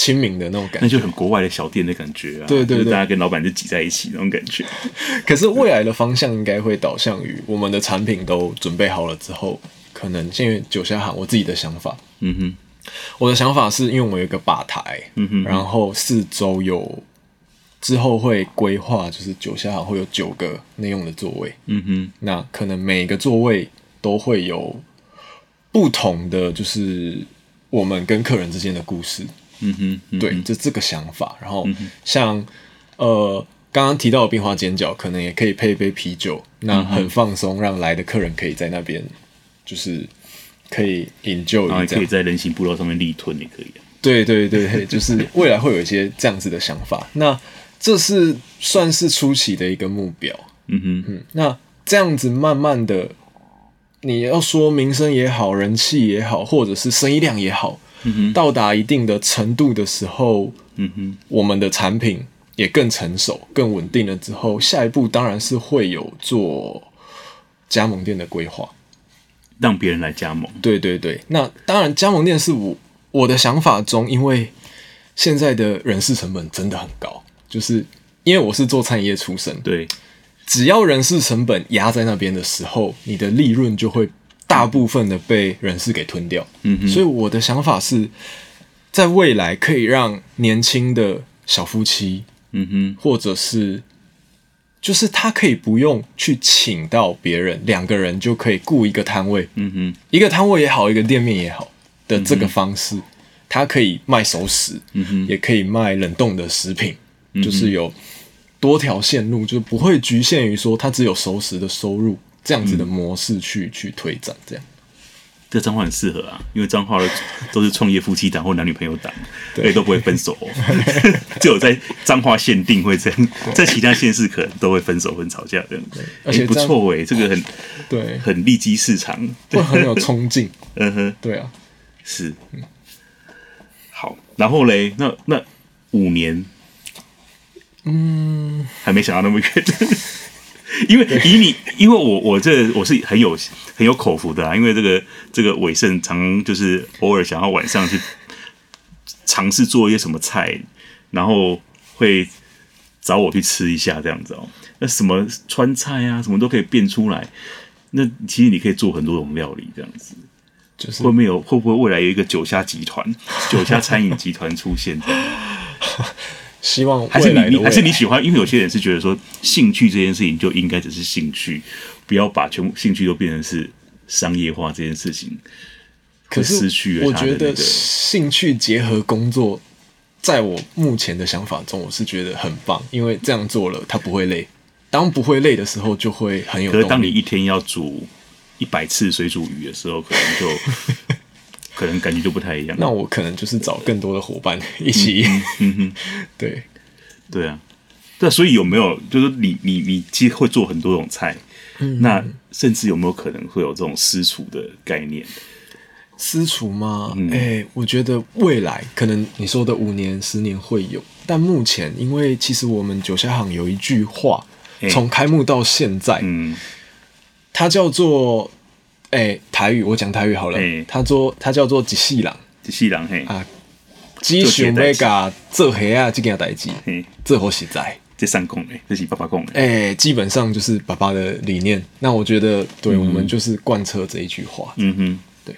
亲民的那种感觉，那就很国外的小店的感觉啊。对对对，大家跟老板就挤在一起那种感觉。可是未来的方向应该会导向于我们的产品都准备好了之后，可能因为酒虾行，我自己的想法，嗯哼，我的想法是因为我有一个吧台，嗯哼，然后四周有之后会规划，就是酒虾行会有九个内用的座位，嗯哼，那可能每个座位都会有不同的，就是我们跟客人之间的故事。嗯哼，嗯哼，对，就这个想法。然后像、嗯、呃刚刚提到的冰花煎饺，可能也可以配一杯啤酒，那很放松，让来的客人可以在那边就是可以 enjoy，然后也可以在人行步道上面立吞也可以、啊。对对对，就是未来会有一些这样子的想法。那这是算是初期的一个目标。嗯哼嗯，那这样子慢慢的，你要说名声也好，人气也好，或者是生意量也好。到达一定的程度的时候，嗯哼，我们的产品也更成熟、更稳定了之后，下一步当然是会有做加盟店的规划，让别人来加盟。对对对，那当然加盟店是我我的想法中，因为现在的人事成本真的很高，就是因为我是做餐饮业出身，对，只要人事成本压在那边的时候，你的利润就会。大部分的被人事给吞掉，嗯哼，所以我的想法是，在未来可以让年轻的小夫妻，嗯哼，或者是，就是他可以不用去请到别人，两个人就可以雇一个摊位，嗯哼，一个摊位也好，一个店面也好的这个方式，嗯、他可以卖熟食，嗯哼，也可以卖冷冻的食品，嗯、就是有多条线路，就不会局限于说他只有熟食的收入。这样子的模式去、嗯、去推展，这样，这脏话很适合啊，因为彰化都是创业夫妻档或男女朋友档，对，都不会分手，哦，只有在脏话限定会这样，在其他县市可能都会分手、会吵架这样。而且不错哎，这个很对，很利基市场，会很有冲劲。嗯哼，对啊，是，好，然后嘞，那那五年，嗯，还没想到那么远。因为以你，因为我我这我是很有很有口福的啊，因为这个这个伟盛常就是偶尔想要晚上去尝试做一些什么菜，然后会找我去吃一下这样子哦。那什么川菜啊，什么都可以变出来。那其实你可以做很多种料理这样子，就是会没有会不会未来有一个酒虾集团、酒虾餐饮集团出现？希望还是你，还是你喜欢？因为有些人是觉得说，兴趣这件事情就应该只是兴趣，不要把全部兴趣都变成是商业化这件事情。可是失去了我觉得兴趣结合工作，在我目前的想法中，我是觉得很棒，因为这样做了，他不会累。当不会累的时候，就会很有。可是当你一天要煮一百次水煮鱼的时候，可能就。可能感觉就不太一样。那我可能就是找更多的伙伴一起。对，对啊，对，所以有没有就是你你你其实会做很多种菜，嗯、那甚至有没有可能会有这种私厨的概念？私厨吗？哎、嗯欸，我觉得未来可能你说的五年、十年会有，但目前因为其实我们九霄行有一句话，从、欸、开幕到现在，嗯，它叫做。哎、欸，台语我讲台语好了。欸、他说他叫做一世人，一世人嘿啊，只想要甲做黑啊这件代志，最好实在。这三公诶，这是爸爸讲的。哎、欸，基本上就是爸爸的理念。那我觉得，对、嗯、我们就是贯彻这一句话。嗯哼，对，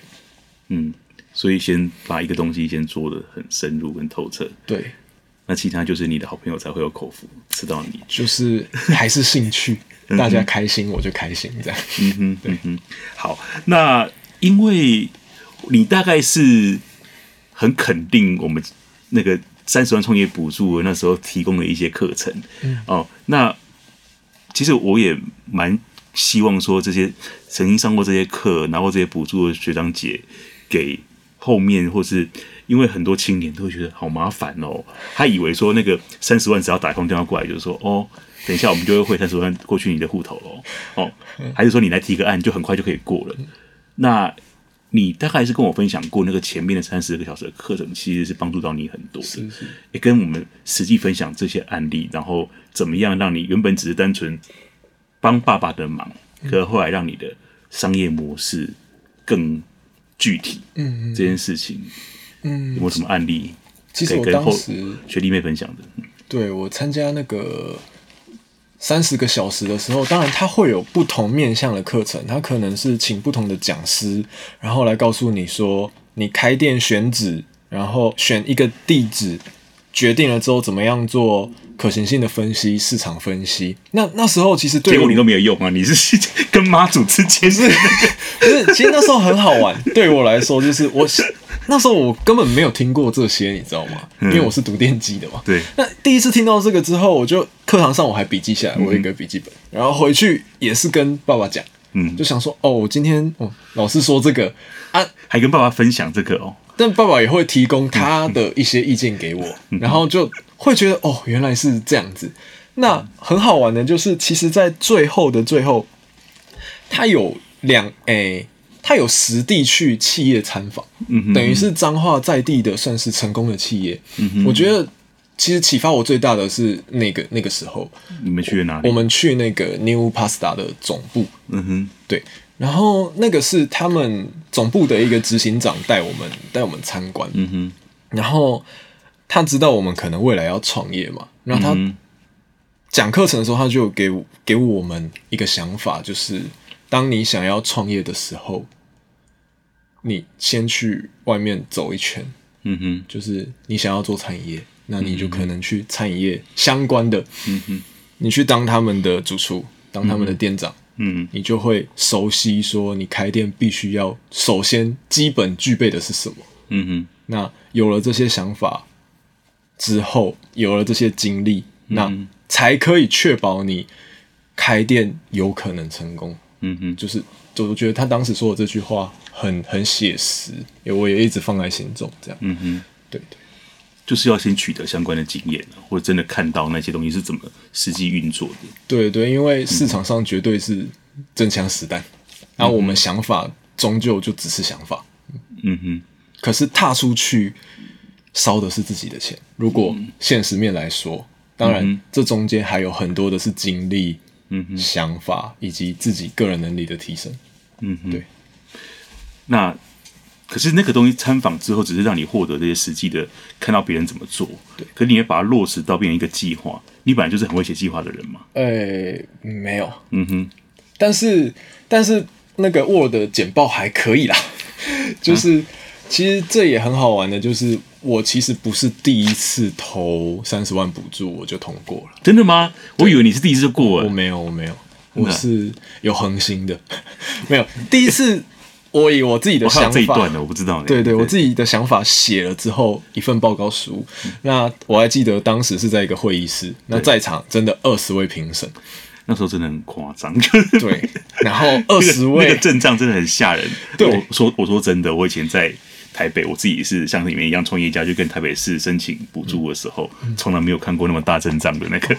嗯，所以先把一个东西先做的很深入跟透彻。对，那其他就是你的好朋友才会有口福吃到你，就是还是兴趣。大家开心，我就开心，这样。嗯哼，嗯哼，好。那因为你大概是很肯定我们那个三十万创业补助那时候提供的一些课程，嗯、哦。那其实我也蛮希望说，这些曾经上过这些课，拿过这些补助的学长姐，给后面或是因为很多青年都会觉得好麻烦哦，他以为说那个三十万只要打一通电话过来，就是说哦。等一下，我们就会汇三十万过去你的户头喽。哦，还是说你来提个案，就很快就可以过了？那你大概是跟我分享过那个前面的三十个小时的课程，其实是帮助到你很多的。是是，也跟我们实际分享这些案例，然后怎么样让你原本只是单纯帮爸爸的忙，可是后来让你的商业模式更具体。嗯，这件事情，嗯，有没有什么案例？其实我当时学弟妹分享的，对我参加那个三十个小时的时候，当然他会有不同面向的课程，他可能是请不同的讲师，然后来告诉你说，你开店选址，然后选一个地址，决定了之后怎么样做可行性的分析、市场分析。那那时候其实对结果你都没有用啊，你是 跟妈祖之间是，不是？其实那时候很好玩，对我来说就是我。那时候我根本没有听过这些，你知道吗？因为我是读电机的嘛。对。那第一次听到这个之后，我就课堂上我还笔记下来，我有一个笔记本，然后回去也是跟爸爸讲，嗯，就想说哦，我今天哦，老师说这个啊，还跟爸爸分享这个哦。但爸爸也会提供他的一些意见给我，然后就会觉得哦，原来是这样子。那很好玩的，就是其实，在最后的最后，他有两诶。欸他有实地去企业参访，嗯，等于是彰化在地的算是成功的企业。嗯，我觉得其实启发我最大的是那个那个时候，你们去哪里？我，我们去那个 New Pasta 的总部。嗯哼，对。然后那个是他们总部的一个执行长带我们带我们参观。嗯哼，然后他知道我们可能未来要创业嘛，然后他讲课程的时候，他就给给我们一个想法，就是。当你想要创业的时候，你先去外面走一圈，嗯哼，就是你想要做餐饮业，那你就可能去餐饮业相关的，嗯哼，你去当他们的主厨，当他们的店长，嗯，你就会熟悉说你开店必须要首先基本具备的是什么，嗯哼，那有了这些想法之后，有了这些经历，那才可以确保你开店有可能成功。嗯哼，就是，就我觉得他当时说的这句话很很写实，我也一直放在心中，这样。嗯哼，对对，就是要先取得相关的经验，或者真的看到那些东西是怎么实际运作的。对对，因为市场上绝对是真枪实弹，然后我们想法终究就只是想法。嗯哼，可是踏出去烧的是自己的钱。如果现实面来说，当然这中间还有很多的是经历。嗯哼，想法以及自己个人能力的提升，嗯哼，对。那可是那个东西参访之后，只是让你获得这些实际的，看到别人怎么做，对。可是你也把它落实到变成一个计划，你本来就是很会写计划的人嘛？呃、欸，没有，嗯哼。但是但是那个 Word 简报还可以啦，就是。啊其实这也很好玩的，就是我其实不是第一次投三十万补助我就通过了。真的吗？我以为你是第一次就过了。我没有，我没有，我是有恒心的，没有第一次。我以我自己的想法，这一段的我不知道。对对，我自己的想法写了之后，一份报告书。那我还记得当时是在一个会议室，那在场真的二十位评审，那时候真的很夸张。对，然后二十位 那个阵仗真的很吓人。对，我说我说真的，我以前在。台北，我自己是像你们一样创业家，就跟台北市申请补助的时候，从、嗯、来没有看过那么大阵仗的那个、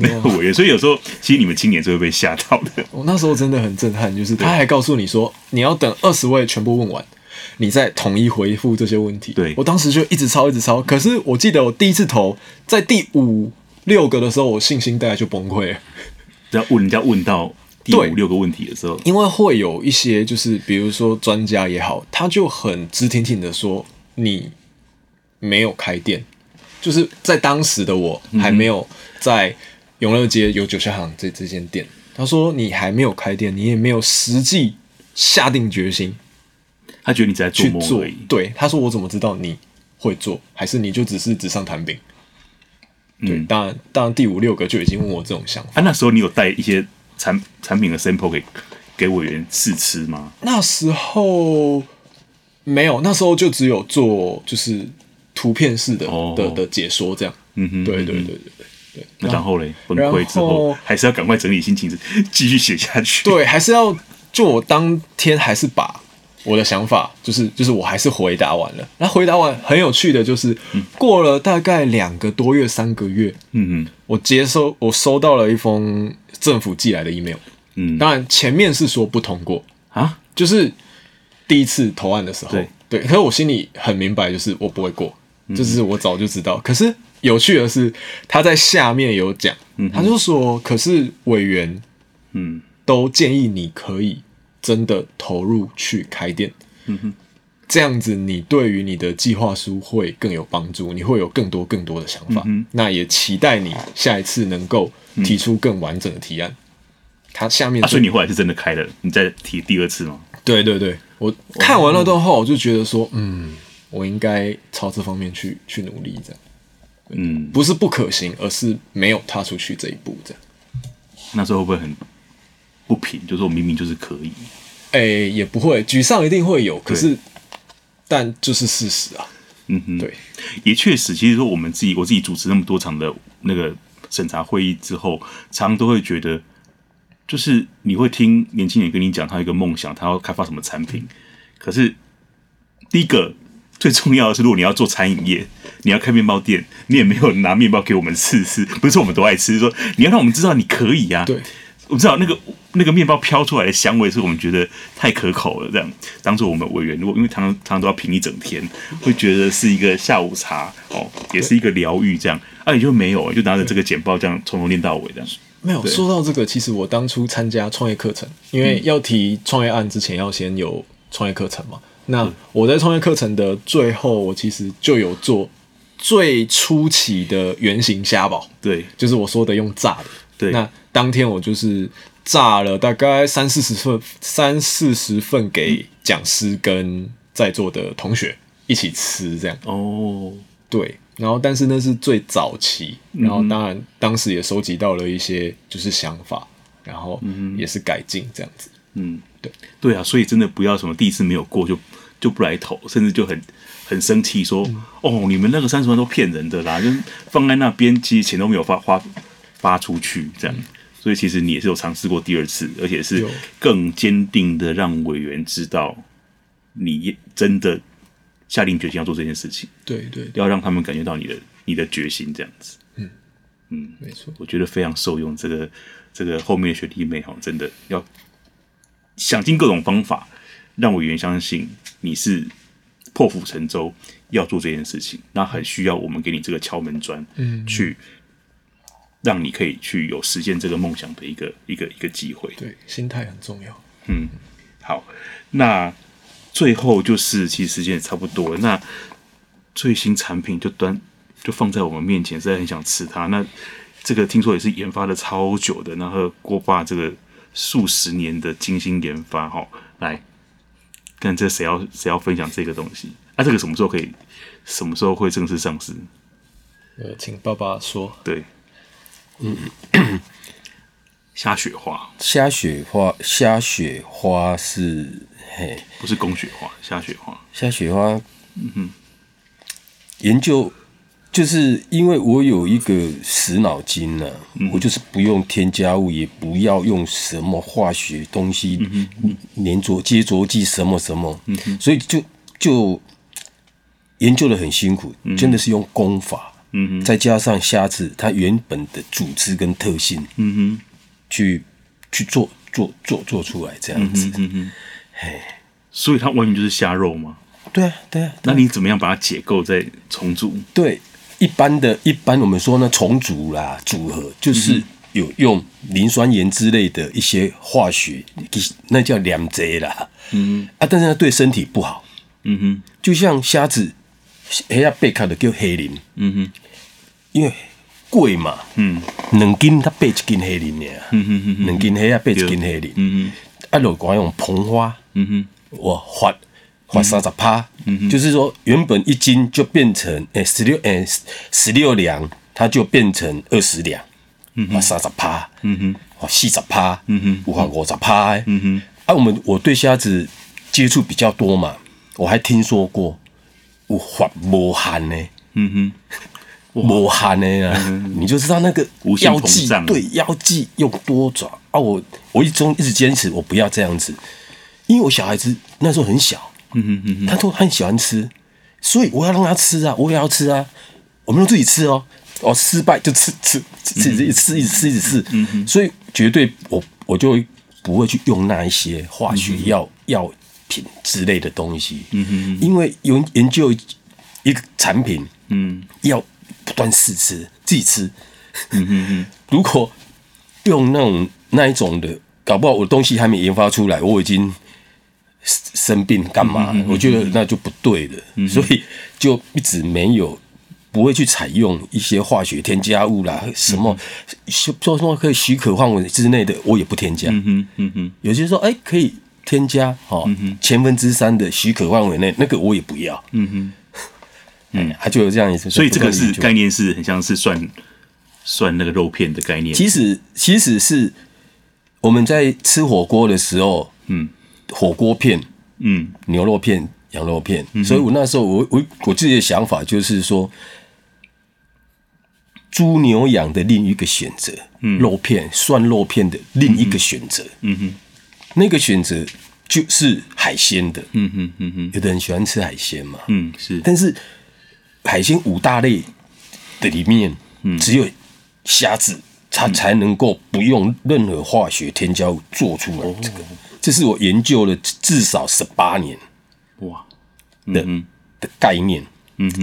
那个委员，所以有时候其实你们青年是会被吓到的。我那时候真的很震撼，就是他还告诉你说，你要等二十位全部问完，你再统一回复这些问题。对，我当时就一直抄，一直抄。可是我记得我第一次投在第五六个的时候，我信心大概就崩溃了。要问人家问到。第五六个问题的时候，因为会有一些就是比如说专家也好，他就很直挺挺的说，你没有开店，就是在当时的我还没有在永乐街有九香行这这间店，他说你还没有开店，你也没有实际下定决心，他觉得你在做梦。对，他说我怎么知道你会做，还是你就只是纸上谈兵？对，嗯、当然当然第五六个就已经问我这种想法。啊，那时候你有带一些。产产品的 sample 给给委员试吃吗？那时候没有，那时候就只有做就是图片式的、oh. 的的解说这样。嗯哼，对对对对对对。那然后嘞，崩溃之后还是要赶快整理心情，继续写下去。对，还是要就我当天还是把我的想法，就是就是我还是回答完了。那回答完很有趣的就是，过了大概两个多月、三个月，嗯嗯，我接收我收到了一封。政府寄来的 email，嗯，当然前面是说不通过。啊，就是第一次投案的时候，对，对，可是我心里很明白，就是我不会过，嗯、就是我早就知道。可是有趣的是，他在下面有讲，嗯、他就说，可是委员，嗯，都建议你可以真的投入去开店，嗯哼，这样子你对于你的计划书会更有帮助，你会有更多更多的想法。嗯、那也期待你下一次能够提出更完整的提案。他下面、啊，所以你后来是真的开了，你再提第二次吗？对对对，我看完了之后，我就觉得说，嗯，我应该朝这方面去去努力，这样。嗯，不是不可行，而是没有踏出去这一步，这样。那时候会不会很不平？就是我明明就是可以。哎、欸，也不会，沮丧一定会有，可是，但就是事实啊。嗯哼，对，也确实，其实说我们自己，我自己主持那么多场的那个审查会议之后，常常都会觉得。就是你会听年轻人跟你讲他有一个梦想，他要开发什么产品。可是第一个最重要的是，如果你要做餐饮业，你要开面包店，你也没有拿面包给我们试试。不是我们都爱吃，说你要让我们知道你可以呀、啊。对，我知道那个那个面包飘出来的香味是我们觉得太可口了。这样，当做我们委员，如果因为常常都要评一整天，会觉得是一个下午茶哦，也是一个疗愈。这样，啊，你就没有，就拿着这个简报这样从头念到尾这样。没有说到这个，其实我当初参加创业课程，因为要提创业案之前要先有创业课程嘛。那我在创业课程的最后，我其实就有做最初期的原型虾堡，对，就是我说的用炸的。对，那当天我就是炸了大概三四十份，三四十份给讲师跟在座的同学一起吃，这样。哦，对。然后，但是那是最早期，然后当然当时也收集到了一些就是想法，然后也是改进这样子。嗯，对对啊，所以真的不要什么第一次没有过就就不来投，甚至就很很生气说、嗯、哦，你们那个三十万都骗人的啦，就放在那边，其实钱都没有发花发出去这样。所以其实你也是有尝试过第二次，而且是更坚定的让委员知道你真的。下定决心要做这件事情，对对，要让他们感觉到你的你的决心，这样子，嗯嗯，没错，我觉得非常受用。这个这个后面的学弟妹哈，真的要想尽各种方法，让委员相信你是破釜沉舟要做这件事情。那很需要我们给你这个敲门砖，嗯，去让你可以去有实现这个梦想的一个一个一个机会。对，心态很重要。嗯，好，那。最后就是，其实时间也差不多了。那最新产品就端就放在我们面前，实在很想吃它。那这个听说也是研发的超久的，然后郭爸这个数十年的精心研发，哈，来看这谁要谁要分享这个东西？啊，这个什么时候可以？什么时候会正式上市？呃，请爸爸说。对，嗯，虾雪花，虾雪花，虾雪花是。嘿，不是公雪花，虾雪花，虾雪花。嗯哼，研究就是因为我有一个死脑筋呢、啊嗯，我就是不用添加物，也不要用什么化学东西，嗯、粘着接着剂什么什么，嗯哼，所以就就研究的很辛苦，嗯、真的是用功法，嗯哼，再加上虾子它原本的组织跟特性，嗯哼，去去做做做做出来这样子，嗯哼。嘿，所以它完全就是虾肉吗？对啊，对啊。那你怎么样把它解构再重组？对，一般的一般我们说呢，重组啦，组合就是有用磷酸盐之类的一些化学，那叫两贼啦。嗯啊，但是它对身体不好。嗯哼，就像虾子，黑亚贝卡的叫黑磷。嗯哼，因为贵嘛。嗯，两斤它八一斤黑鳞呢。嗯哼哼哼，两斤黑啊八一斤黑鳞。嗯哼，啊，如果用膨化。嗯哼，我发发三十趴，嗯哼，就是说原本一斤就变成诶十六诶十六两，它就变成二十两，嗯哼，三十趴，嗯哼，发四十趴，嗯哼，有发五十趴，嗯哼，啊，我们我对虾子接触比较多嘛，我还听说过有发无限呢，嗯哼，无汗呢啊、嗯，你就知道那个药剂对药剂用多爪。啊，我我一中一直坚持我不要这样子。因为我小孩子那时候很小，嗯哼嗯哼，他都很喜欢吃，所以我要让他吃啊，我也要吃啊，我们都自己吃哦，哦，失败就吃吃吃一直吃一直吃一直吃，所以绝对我我就不会去用那一些化学药药品之类的东西，嗯哼，因为有研究一个产品，嗯，要不断试吃自己吃，如果用那种那一种的，搞不好我的东西还没研发出来，我已经。生病干嘛？嗯嗯嗯、我觉得那就不对的，嗯、所以就一直没有不会去采用一些化学添加物啦，什么说说可以许可范围之内的，我也不添加。嗯哼，嗯哼，有些说哎、欸、可以添加哦，千分之三的许可范围内那个我也不要。嗯哼，嗯，他就有这样一次。所以这个是概念是很像是算算那个肉片的概念。其实其实是我们在吃火锅的时候，嗯。火锅片，嗯，牛肉片、羊肉片，嗯、所以我那时候我我我自己的想法就是说，猪牛羊的另一个选择，嗯，肉片涮肉片的另一个选择，嗯哼，那个选择就是海鲜的，嗯哼嗯哼，有的人喜欢吃海鲜嘛，嗯是，但是海鲜五大类的里面，嗯，只有虾子，它才能够不用任何化学添加物做出来。这个。这是我研究了至少十八年，哇。的、嗯、的概念，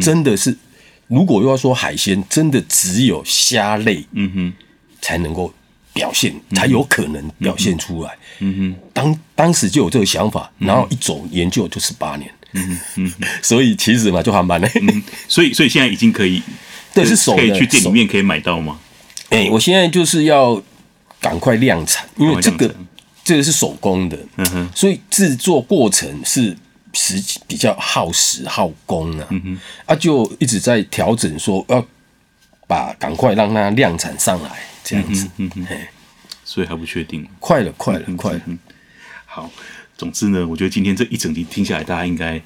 真的是，如果要说海鲜，真的只有虾类，嗯哼，才能够表现，嗯、才有可能表现出来，嗯哼，当当时就有这个想法，然后一走研究就十八年，嗯嗯，所以其实嘛就还蛮累、嗯，所以所以现在已经可以，对，是手可以去店里面可以买到吗？哎、欸，我现在就是要赶快量产，因为这个。这个是手工的，嗯哼，所以制作过程是时比较耗时耗工啊，嗯哼，啊，就一直在调整，说要把赶快让它量产上来，这样子，嗯哼，嘿，所以还不确定，快了，快了，快了，好，总之呢，我觉得今天这一整集听下来，大家应该。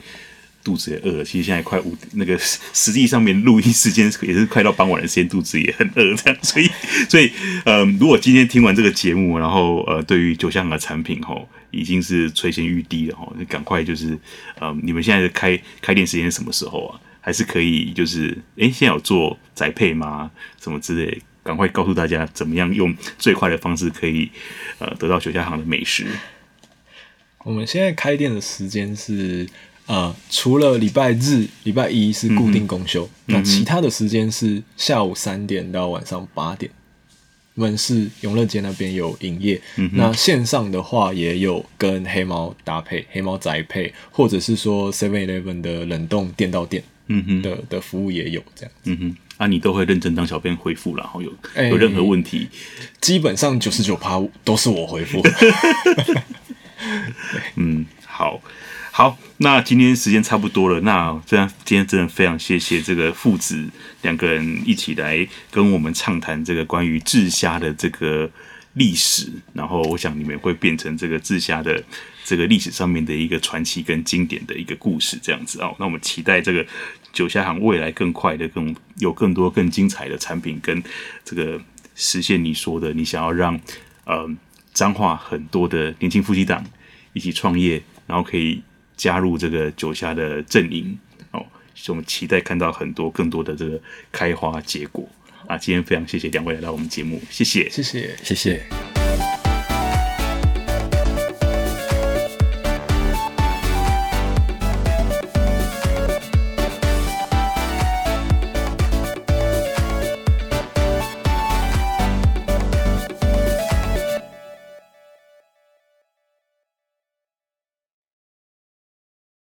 肚子也饿了，其实现在快五那个实际上面录音时间也是快到傍晚的时间，肚子也很饿，这样，所以 所以呃，如果今天听完这个节目，然后呃，对于酒香的产品吼，已经是垂涎欲滴了吼，赶快就是呃，你们现在的开开店时间是什么时候啊？还是可以就是诶，现在有做宅配吗？什么之类，赶快告诉大家怎么样用最快的方式可以呃得到酒香行的美食。我们现在开店的时间是。啊、呃，除了礼拜日、礼拜一是固定公休，嗯、那其他的时间是下午三点到晚上八点，门市永乐街那边有营业。嗯、那线上的话也有跟黑猫搭配，黑猫宅配，或者是说 Seven Eleven 的冷冻店到店，嗯哼的的服务也有这样。嗯哼，啊，你都会认真当小编回复，然后有有任何问题，欸、基本上九十九趴都是我回复。嗯，好。好，那今天时间差不多了。那这样今天真的非常谢谢这个父子两个人一起来跟我们畅谈这个关于制虾的这个历史。然后我想你们会变成这个制虾的这个历史上面的一个传奇跟经典的一个故事，这样子哦。那我们期待这个九虾行未来更快的、更有更多更精彩的产品，跟这个实现你说的，你想要让呃彰化很多的年轻夫妻档一起创业，然后可以。加入这个酒虾的阵营哦，所以我们期待看到很多更多的这个开花结果啊！今天非常谢谢两位来到我们节目，谢谢，谢谢，谢谢。